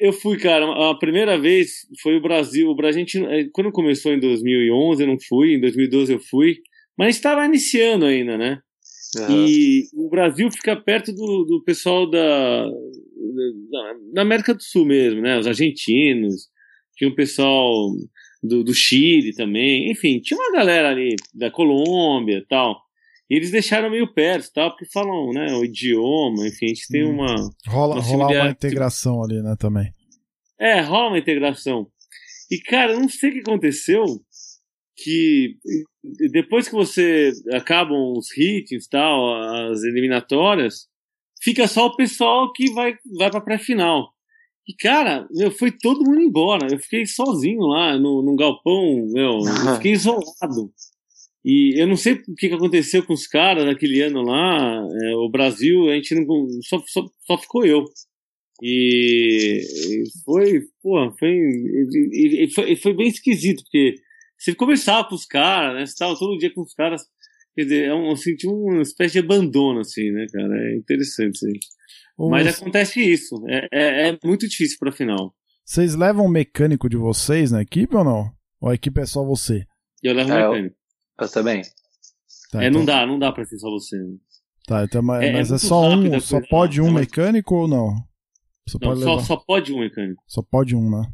Eu fui, cara, a primeira vez foi o Brasil. O Brasil, a gente, eh, quando começou em 2011, eu não fui, em 2012 eu fui, mas estava iniciando ainda, né? E o Brasil fica perto do, do pessoal da, da, da América do Sul mesmo, né? Os argentinos, tinha o pessoal do, do Chile também, enfim, tinha uma galera ali da Colômbia e tal. E eles deixaram meio perto, tal, porque falam, né, o idioma, enfim, a gente tem Hum. uma, Rola, Uma rolar uma integração ali, né, também. é, rola uma integração. E, cara, não sei o que aconteceu, que depois que você acabam os hits e tal, as eliminatórias, fica só o pessoal que vai, vai pra pré-final. E, cara, meu, foi todo mundo embora. Eu fiquei sozinho lá no, num galpão, meu, eu fiquei isolado. E eu não sei o que que aconteceu com os caras naquele ano lá. é, o Brasil, a gente não. Só, só, só ficou eu. E, e foi, pô, foi, e, e foi, e foi bem esquisito, porque você conversava com os caras, né? Você tava todo dia com os caras. Quer dizer, é um, eu senti uma espécie de abandono, assim, né, cara? É interessante isso aí. Mas acontece isso. É, é, é muito difícil pra final. Vocês levam um mecânico de vocês na equipe ou não? Ou a equipe é só você? Eu levo É, eu- mecânico. Eu também. Tá, é, então- não dá, não dá pra ser só você. né? Tá, então, mas É- é mas é, só um, só coisa, pode um não, mas- mecânico ou não? Você Não, pode só, levar. só pode um mecânico. Só pode um, né?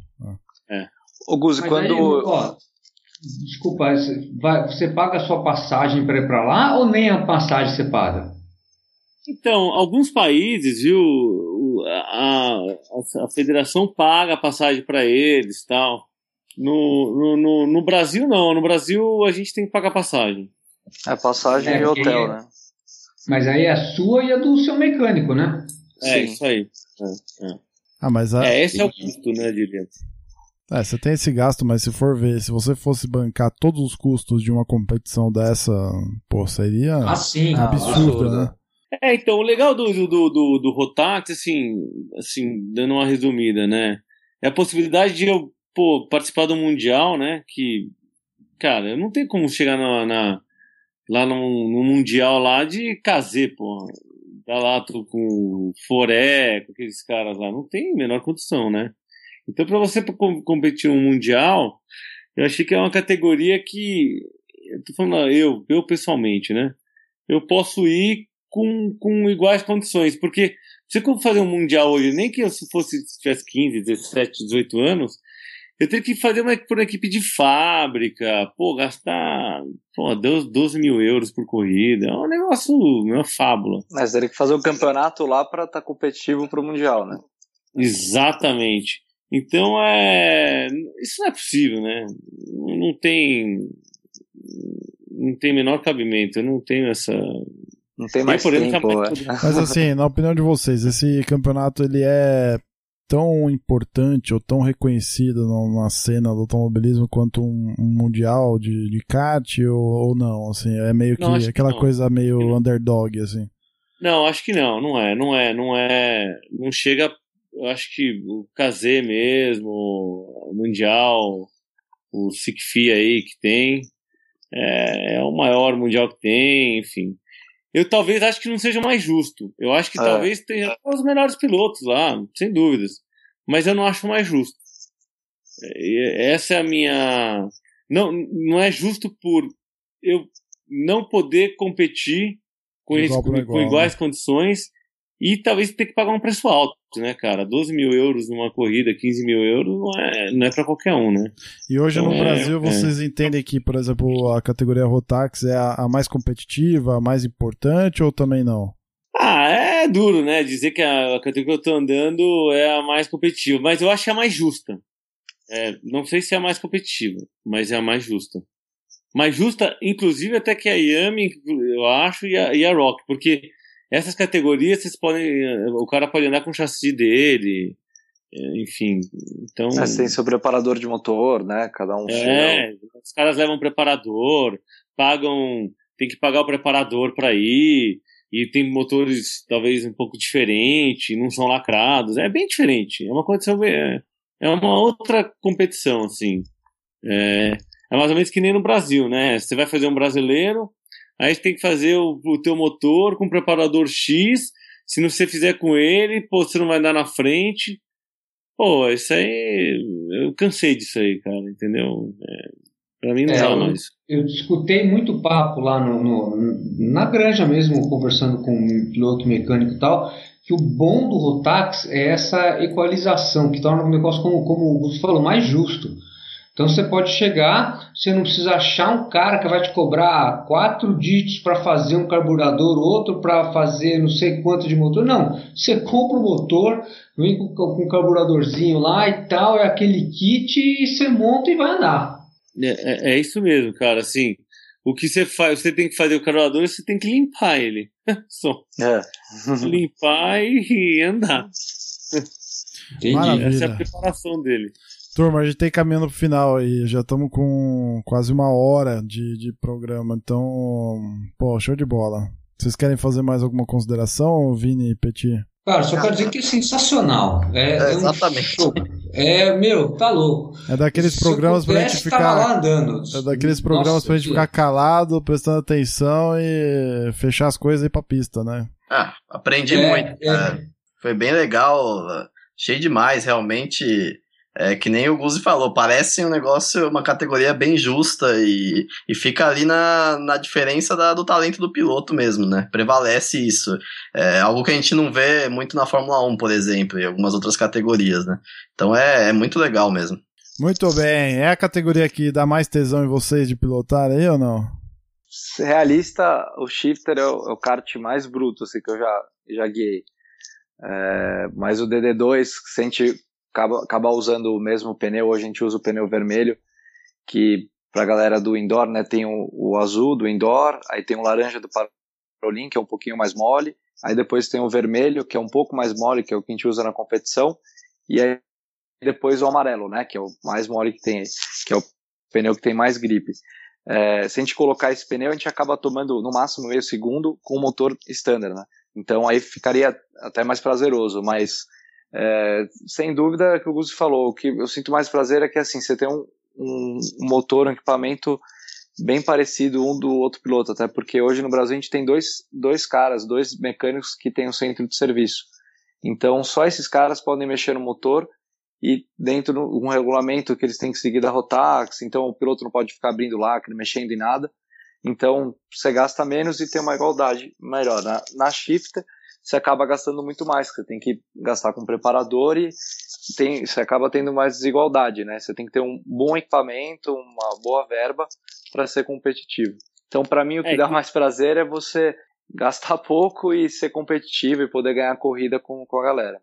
Ô, Guzi, quando. aí, ó, desculpa, você vai- você paga a sua passagem para ir para lá ou nem a passagem você paga? Então, alguns países, viu, o- a, a, a federação paga a passagem para eles tal. No, no, no, no Brasil, não. No Brasil, a gente tem que pagar passagem. É passagem É, e hotel, né? Mas aí é a sua e a do seu mecânico, né? É, Sim. isso aí. Ah, mas a- É, esse é o custo, né, diria. É, você tem esse gasto, mas se for ver, se você fosse bancar todos os custos de uma competição dessa, pô, seria Ah, sim. absurdo, né? É, então, o legal do, do, do, do, Rotax, assim, assim, dando uma resumida, né? É a possibilidade de eu, pô, participar do Mundial, né? Que, cara, eu não tenho como chegar na, na- lá no, no Mundial lá de casê, pô. Tá lá tô com o Foré, com aqueles caras lá. Não tem a menor condição, né? Então, pra você com- competir no Mundial, eu achei que é uma categoria que. Eu tô falando, eu, eu pessoalmente, né? Eu posso ir com, com iguais condições. Porque se eu fazer um Mundial hoje, nem que eu se fosse se tivesse 15, 17, 18 anos, eu teria que fazer uma, por uma equipe de fábrica, pô, gastar pô, 12, 12 mil euros por corrida. É um negócio, uma fábula. Mas teria que fazer o campeonato lá pra estar competitivo pro Mundial, né? Exatamente. Então é. Isso não é possível, né? Não tem. Não tem menor cabimento. Eu não tenho essa. Não tem mais tempo. é. Mas assim, na opinião de vocês, esse campeonato ele é tão importante ou tão reconhecido na, na cena do automobilismo quanto um, um mundial de, de kart ou, ou não? Assim, é meio que Não, que aquela não. coisa meio que underdog, assim. Não, acho que não, não é, não é, não é, não chega, eu acho que o Kazé mesmo, o Mundial, o Sikfi aí que tem, é, é o maior Mundial que tem, enfim. Eu talvez acho que não seja mais justo. Eu acho que É. talvez tenha os melhores pilotos lá, sem dúvidas. Mas eu não acho mais justo. Essa é a minha. Não, não é justo por eu não poder competir com, Igual esse- pra com igual, né? iguais condições e talvez ter que pagar um preço alto, né, cara? 12 mil euros numa corrida, 15 mil euros não é, não é para qualquer um, né? E hoje no É, Brasil é. vocês entendem que, por exemplo, a categoria Rotax é a, a mais competitiva, a mais importante ou também não? Ah, é é duro, né? Dizer que a categoria que eu tô andando é a mais competitiva, mas eu acho que é a mais justa. É, não sei se é a mais competitiva, mas é a mais justa. Mais justa, inclusive, até que a Yami, eu acho, e a, e a Rock, porque essas categorias vocês podem. O cara pode andar com o chassi dele, é, enfim. Então. É, tem seu preparador de motor, né? Cada um. É, os caras levam preparador, pagam. Tem que pagar o preparador para ir e tem motores talvez um pouco diferentes, não são lacrados, é bem diferente, é uma condição, é, é uma outra competição, assim. É, é mais ou menos que nem no Brasil, né? Você vai fazer um brasileiro, aí você tem que fazer o, o teu motor com preparador X, se não você fizer com ele, pô, você não vai andar na frente. Pô, isso aí, eu cansei disso aí, cara, entendeu? É, Pra mim não é, dá mais. Eu escutei muito papo lá no, no, na granja mesmo, conversando com um piloto mecânico e tal, que o bom do Rotax é essa equalização, que torna o negócio, como, como o Gusto falou, mais justo. Então você pode chegar, você não precisa achar um cara que vai te cobrar quatro dígitos para fazer um carburador, outro para fazer não sei quanto de motor. Não, você compra o motor, vem com, com um carburadorzinho lá e tal, é aquele kit e você monta e vai andar. É, é, é, isso mesmo, cara. Assim, o que você faz, você tem que fazer o carburador, você tem que limpar ele. Só. É. limpar e, andar. Entendi. Essa é a preparação dele. Turma, a gente tem caminhando pro final aí. Já estamos com quase uma hora de, de programa. Então, pô, show de bola. Vocês querem fazer mais alguma consideração, Vini e Petit? Cara, só quero dizer que é sensacional. É, é exatamente. Um é, meu, tá louco. É daqueles programas pra gente ficar. Lá andando. É daqueles programas Nossa, pra gente ficar calado, prestando atenção e fechar as coisas e ir pra pista, né? Ah, aprendi é, muito. É. Foi bem legal, cheio demais, realmente. É que nem o Guzi falou, parece um negócio, uma categoria bem justa e, e fica ali na, na diferença da, do talento do piloto mesmo, né? Prevalece isso. É algo que a gente não vê muito na Fórmula 1, por exemplo, e algumas outras categorias, né? Então é, é muito legal mesmo. Muito bem. É a categoria que dá mais tesão em vocês de pilotar aí ou não? Realista, o shifter é o, é o kart mais bruto assim, que eu já, já guiei. É, mas o DD2, se a gente acaba, acaba usando o mesmo pneu. Hoje a gente usa o pneu vermelho, que para a galera do indoor, né, tem o, o, azul do indoor, aí tem o laranja do Parolin, que é um pouquinho mais mole, aí depois tem o vermelho, que é um pouco mais mole, que é o que a gente usa na competição, e aí depois o amarelo, né, que é o mais mole que tem, que é o pneu que tem mais gripe. É, se a gente colocar esse pneu, a gente acaba tomando no máximo meio segundo com o motor standard, né? Então aí ficaria até mais prazeroso, mas é, sem dúvida, que o Guzi falou, o que eu sinto mais prazer é que assim, você tem um, um, motor, um equipamento bem parecido um do outro piloto, até porque hoje no Brasil a gente tem dois, dois caras, dois mecânicos que têm um centro de serviço. Então só esses caras podem mexer no motor e dentro de um regulamento que eles têm que seguir da Rotax, então o piloto não pode ficar abrindo lacre, mexendo em nada. Então você gasta menos e tem uma igualdade melhor. Na, na Shifter você acaba gastando muito mais, você tem que gastar com preparador e tem, você acaba tendo mais desigualdade, né? Você tem que ter um bom equipamento, uma boa verba para ser competitivo. Então, para mim, o que é, dá mais prazer é você gastar pouco e ser competitivo e poder ganhar corrida com, com a galera.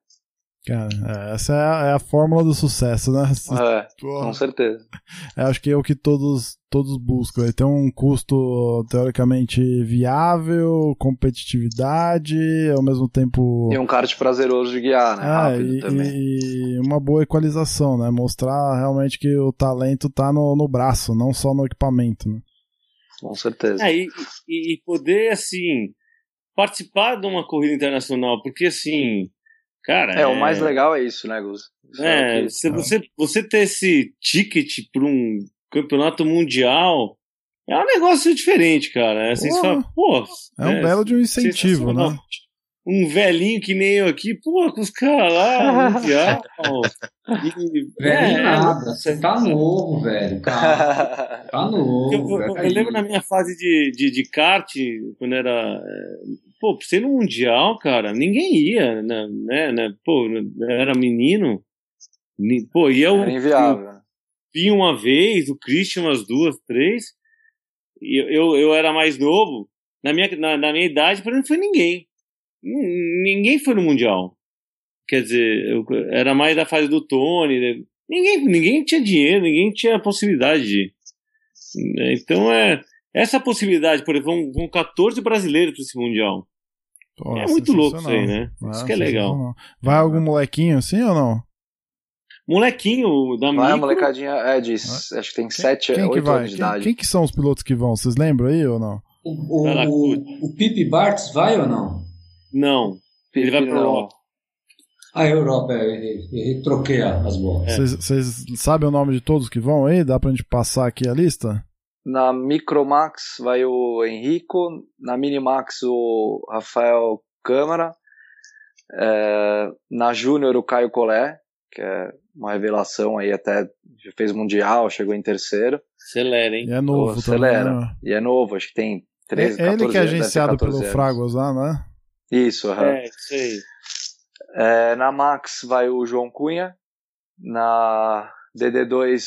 Cara, é, essa é a, é a, fórmula do sucesso, né? É, com certeza. É, acho que é o que todos, todos buscam. Ele tem um custo teoricamente viável, competitividade, ao mesmo tempo. E um kart prazeroso de guiar, né? É, Rápido e, também. E uma boa equalização, né? Mostrar realmente que o talento tá no, no braço, não só no equipamento, né? Com certeza. É, e, e poder, assim, participar de uma corrida internacional, porque assim Cara, é, é, o mais legal é isso, né, Gus? É, se você, você ter esse ticket para um campeonato mundial é um negócio diferente, cara. É, assim, pô, fala, pô, é um é, belo de um incentivo, né? Um velhinho que nem eu aqui, pô, com os caras lá, mundial. e, velho é, nada, você tá novo, velho. Tá, tá novo. Eu, eu, eu, lembro na minha fase de, de, de kart, quando era pô, pra ser no Mundial, cara, ninguém ia, né, né, né pô, era menino, pô, e eu, era inviável. eu vi uma vez, o Christian umas duas, três, e eu, eu era mais novo, na minha, na, na minha idade, pra mim não foi ninguém. Ninguém foi no Mundial. Quer dizer, eu, era mais da fase do Tony. Né? Ninguém, ninguém tinha dinheiro, ninguém tinha possibilidade de ir. Então é. Essa possibilidade, por exemplo, vão, vão 14 brasileiros para esse Mundial. Pô, é muito louco isso aí, né? Ah, isso que é legal. Vai algum molequinho assim ou não? Molequinho da Vai, a molecadinha é de, ah. acho que tem 7, 8 anos de quem, idade. Quem que são os pilotos que vão? Vocês lembram aí ou não? O, o, o, o Pipe Bartz vai ou não? Não. Ele vai para Europa. A Europa, é, troquei as bolas. Vocês é. sabem o nome de todos que vão aí? Dá pra gente passar aqui a lista? Na Micromax vai o Henrico, na Minimax o Rafael Câmara, é, na Júnior o Caio Collet, que é uma revelação aí até já fez mundial, chegou em terceiro. Acelera, hein? E é novo oh, Acelera. Também, né? E é novo, acho que tem 13, é, Ele que é agenciado pelo anos. Fragos lá, não é? Isso, uhum. É, sei. É, na Max vai o João Cunha, na DD2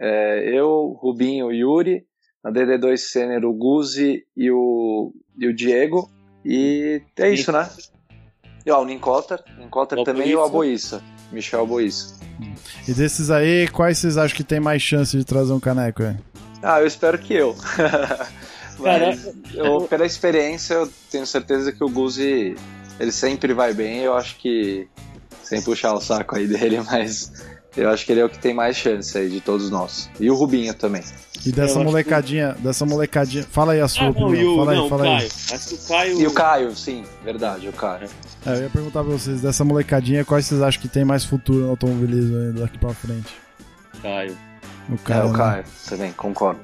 é, eu, Rubinho, Yuri, na DD2 Sênior o Guzzi e o, e o Diego, e é isso, né? E ó, o Ninkotter, Ninkotter também e o Aboissa, Michel Aboissa. E desses aí, quais vocês acham que tem mais chance de trazer um caneco aí? Ah, eu espero que eu. Mas, eu, pela experiência, eu tenho certeza que o Guzzi ele sempre vai bem. Eu acho que, sem puxar o saco aí dele, mas eu acho que ele é o que tem mais chance aí de todos nós. E o Rubinho também. E dessa molecadinha, que... dessa molecadinha. Fala aí a sua ah, não, opinião. O, fala não, aí, fala Caio. aí. Acho que o Caio. E o Caio, sim, verdade, o Caio. É, eu ia perguntar pra vocês, dessa molecadinha, quais vocês acham que tem mais futuro no automobilismo daqui pra frente? Caio. O Caio. É, o né? Caio, também, concordo.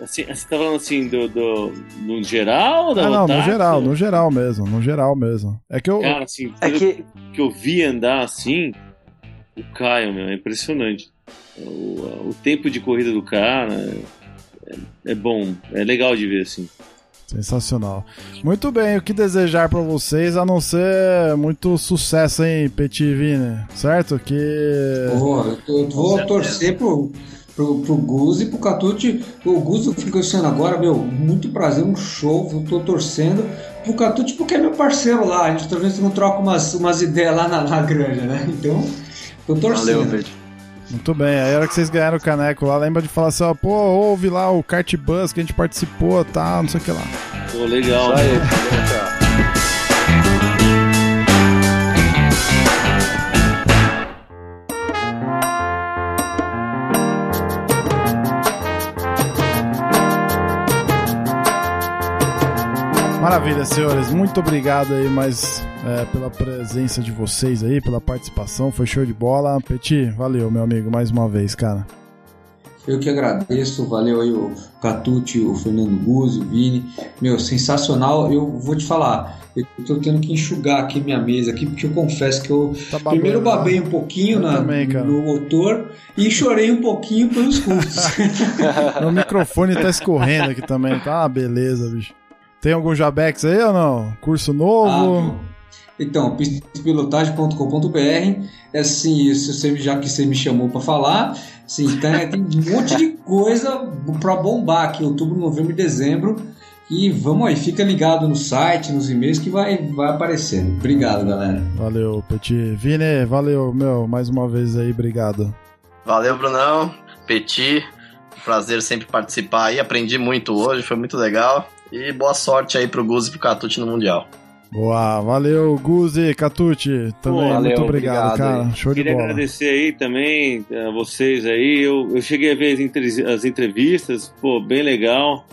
Assim, você tá falando assim do, do no geral? Da ah, não, Otaku? no geral, no geral mesmo, no geral mesmo. É que eu. Cara, assim, é que... que eu vi andar assim, o Caio, meu, é impressionante. O, o tempo de corrida do cara é, é bom, é legal de ver assim. Sensacional. Muito bem, o que desejar para vocês a não ser muito sucesso, hein, Petit Vini? Certo? Que. Oh, eu, vou torcer pro, pro, pro Guzzi, pro Catucci. O Guzzi fica sendo agora, meu, muito prazer, um show. Eu tô torcendo pro Catucci porque é meu parceiro lá. A gente talvez não troca umas, umas ideias lá na, na granja, né? Então, tô torcendo. Valeu, Petit. Muito bem, aí a hora que vocês ganharam o caneco lá, lembra de falar assim, ó, pô, ouve lá o Kart Bus que a gente participou, tá, não sei o que lá. Pô, legal. Isso aí, tchau. Maravilha, senhores. Muito obrigado aí mais é, pela presença de vocês aí, pela participação. Foi show de bola. Petit, valeu, meu amigo, mais uma vez, cara. Eu que agradeço, valeu aí o Catucci, o Fernando Guzzi, o Vini. Meu, sensacional. Eu vou te falar, eu tô tendo que enxugar aqui minha mesa aqui, porque eu confesso que eu tá babando, primeiro babei um pouquinho na, também, no motor e chorei um pouquinho pelos custos. Meu microfone tá escorrendo aqui também, tá uma beleza, bicho. Tem algum Jabex aí ou não? Curso novo? Ah, então, pistapilotagem.com.br é assim, você, já que você me chamou para falar, sim, tem, tem um monte de coisa para bombar aqui, outubro, novembro e dezembro. E vamos aí, fica ligado no site, nos e-mails que vai, vai aparecendo. Obrigado, galera. Valeu, Petit. Vini, valeu, meu, mais uma vez aí, obrigado. Valeu, Brunão, Petit. Prazer sempre participar aí, aprendi muito hoje, foi muito legal. E boa sorte aí pro Guzi e pro Catucci no Mundial. Boa, valeu Guzi, Catucci, também, Pô, valeu, muito obrigado, obrigado cara, aí. show Queria de bola. agradecer aí também a vocês aí, eu, eu cheguei a ver as entrevistas, pô, bem legal,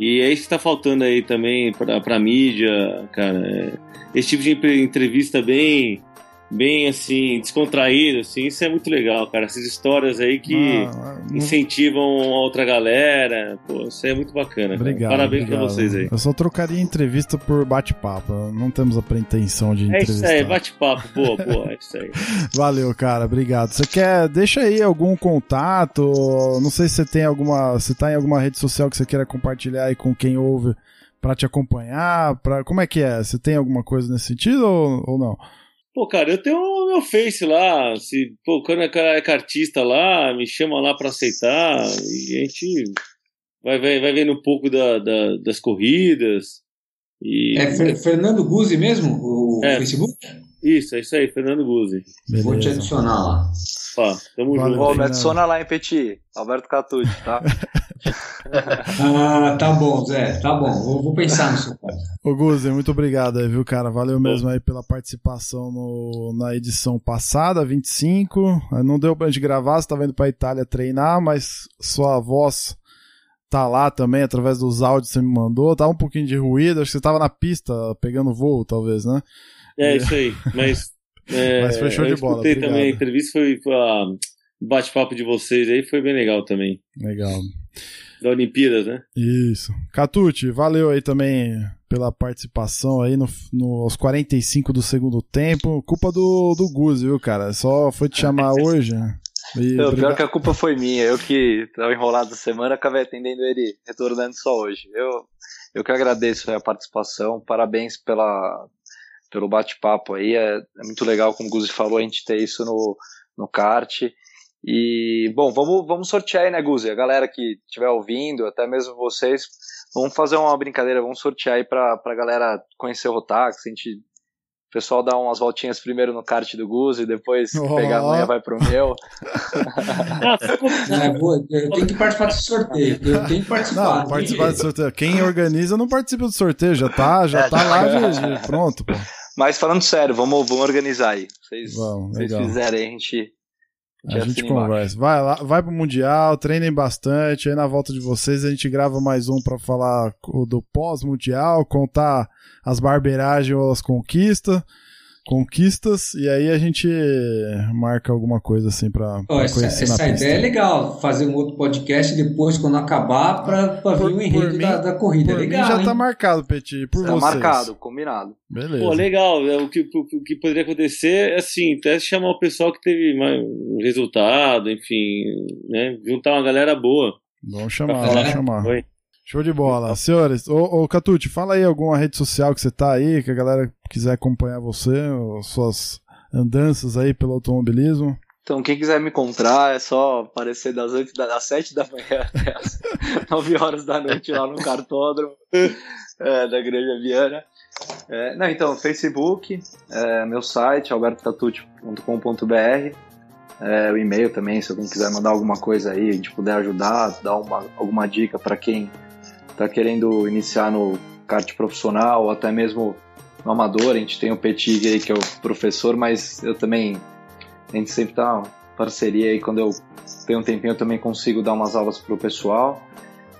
e é isso que tá faltando aí também pra, pra mídia, cara, é, esse tipo de entrevista bem bem assim, descontraído, assim, isso é muito legal, cara. Essas histórias aí que ah, incentivam a outra galera. Pô, isso é muito bacana. Obrigado. Cara. Parabéns obrigado. pra vocês aí. Eu só trocaria entrevista por bate-papo. Não temos a pretensão de entrevistar. É isso aí, bate-papo, pô, pô, é isso aí. Valeu, cara, obrigado. Você quer, deixa aí algum contato, não sei se você tem alguma, você tá em alguma rede social que você queira compartilhar aí com quem ouve para te acompanhar, para como é que é? Você tem alguma coisa nesse sentido ou, ou não? Pô, cara, eu tenho o meu Face lá. Se, pô, quando é cara é artista lá, me chama lá pra aceitar. E a gente vai, vai, vai vendo um pouco da, da, das corridas. E... É Fer Fernando Guzzi mesmo? O É. Facebook? Isso, é isso aí, Fernando Guzzi. Vou te Beleza. adicionar lá. Ó, tamo Valeu. junto. Adiciona lá em Petit, Alberto Catucci, tá? Ah, tá bom, Zé. Tá bom. Vou, vou pensar no seu caso. Ô Guzi, muito obrigado aí, viu, cara? Valeu mesmo aí pela participação no, na edição passada, 25. Eh, Não deu pra gente gravar, você tava indo pra Itália treinar, mas sua voz tá lá também, através dos áudios que você me mandou. Tava um pouquinho de ruído, acho que você tava na pista, pegando voo, talvez, né? É isso aí, mas. é, Mas foi show eu de bola, escutei obrigado. também a entrevista, foi, o bate-papo de vocês aí, foi bem legal também. Legal. Da Olimpíadas, né? Isso. Catucci, valeu aí também pela participação aí no, no, aos 45 do segundo tempo. Culpa do, do Guzi, viu, cara? Só foi te chamar hoje. E Não, pior que a culpa foi minha. Eu que tava enrolado essa semana, acabei atendendo ele retornando só hoje. Eu, eu que agradeço a participação. Parabéns pela, pelo bate-papo aí. É, é muito legal, como o Guzi falou, a gente ter isso no, no kart. E, bom, vamos, vamos sortear aí, né, Guzi? A galera que estiver ouvindo, até mesmo vocês, vamos fazer uma brincadeira, vamos sortear aí pra, pra galera conhecer o Rotax. A gente. O pessoal dá umas voltinhas primeiro no kart do Guzi, depois que Oh. pegar amanhã vai pro meu. Ah, É, vou- eu tenho que participar desse sorteio. Eu tenho que participar. Não, participar do sorteio. Quem organiza não participa do sorteio, já tá, já É, tá já- lá, de- pronto, pô. Mas falando sério, vamos, vamos organizar aí. Vocês, Vamos, vocês legal. fizerem, a gente. A gente embaixo. conversa. Vai lá, vai pro Mundial, treinem bastante. Aí na volta de vocês a gente grava mais um pra falar do pós-Mundial, contar as barbeiragens ou as conquistas. Conquistas, e aí a gente marca alguma coisa assim essa conhecer essa pista. ideia é legal, fazer um outro podcast depois, quando acabar, Por- ver o enredo mim- da, da corrida. Por legal, mim já hein? tá marcado, Petit, por Tá vocês. marcado, combinado. Beleza. Pô, legal. É, O que, o que poderia acontecer é assim, até chamar o pessoal que teve mais um resultado, enfim, né? Juntar uma galera boa. Vamos chamar, vamos chamar. Oi. Show de bola. Senhores, ô, ô fala aí alguma rede social que você tá aí, que a galera quiser acompanhar você, suas andanças aí pelo automobilismo. Então, quem quiser me encontrar, é só aparecer das, 8 da, das 7 da manhã até as 9 horas da noite lá no cartódromo é, da Granja Viana. É, não, então, Facebook, é, meu site, albertotatucci.com.br, é, o e-mail também, se alguém quiser mandar alguma coisa aí, a gente puder ajudar, dar uma, alguma dica para quem está querendo iniciar no kart profissional ou até mesmo no amador. A gente tem o Petit aí, que é o professor, mas eu também a gente sempre tá parceria aí. Quando eu tenho um tempinho, eu também consigo dar umas aulas pro pessoal.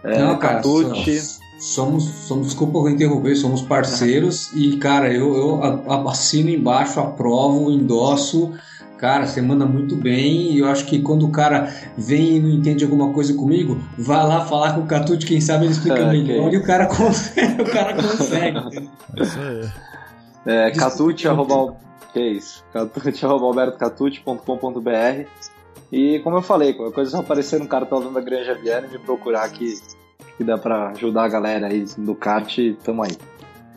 É, Não, cara, Catucci. so- somos, somos, desculpa eu interromper, somos parceiros e, cara, eu, eu assino embaixo, aprovo, endosso. Cara, você manda muito bem e eu acho que quando o cara vem e não entende alguma coisa comigo, vai lá falar com o Catucci, quem sabe ele explica Ah, melhor ok. e o cara consegue. o cara consegue. É isso aí. É. Catucci, arroba, que é isso? Catucci, arroba albertocatucci.com.br E como eu falei, qualquer coisa é só aparecer no cartão da Granja Viana e me procurar que, que dá pra ajudar a galera aí do kart, tamo aí.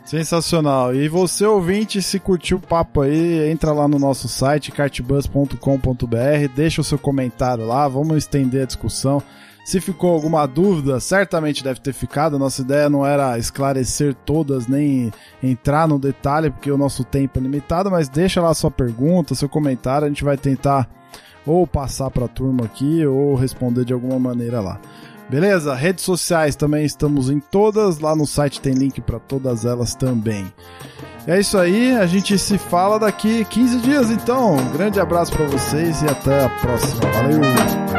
Sensacional. E você, ouvinte, se curtiu o papo aí, entra lá no nosso site, cartbus.com.br, deixa o seu comentário lá, vamos estender a discussão. Se ficou alguma dúvida, certamente deve ter ficado. Nossa ideia não era esclarecer todas, nem entrar no detalhe, porque o nosso tempo é limitado, mas deixa lá sua pergunta, seu comentário, a gente vai tentar ou passar para a turma aqui ou responder de alguma maneira lá. Beleza? Redes sociais também estamos em todas, lá no site tem link para todas elas também. É isso aí, a gente se fala daqui 15 dias então. Um grande abraço para vocês e até a próxima. Valeu!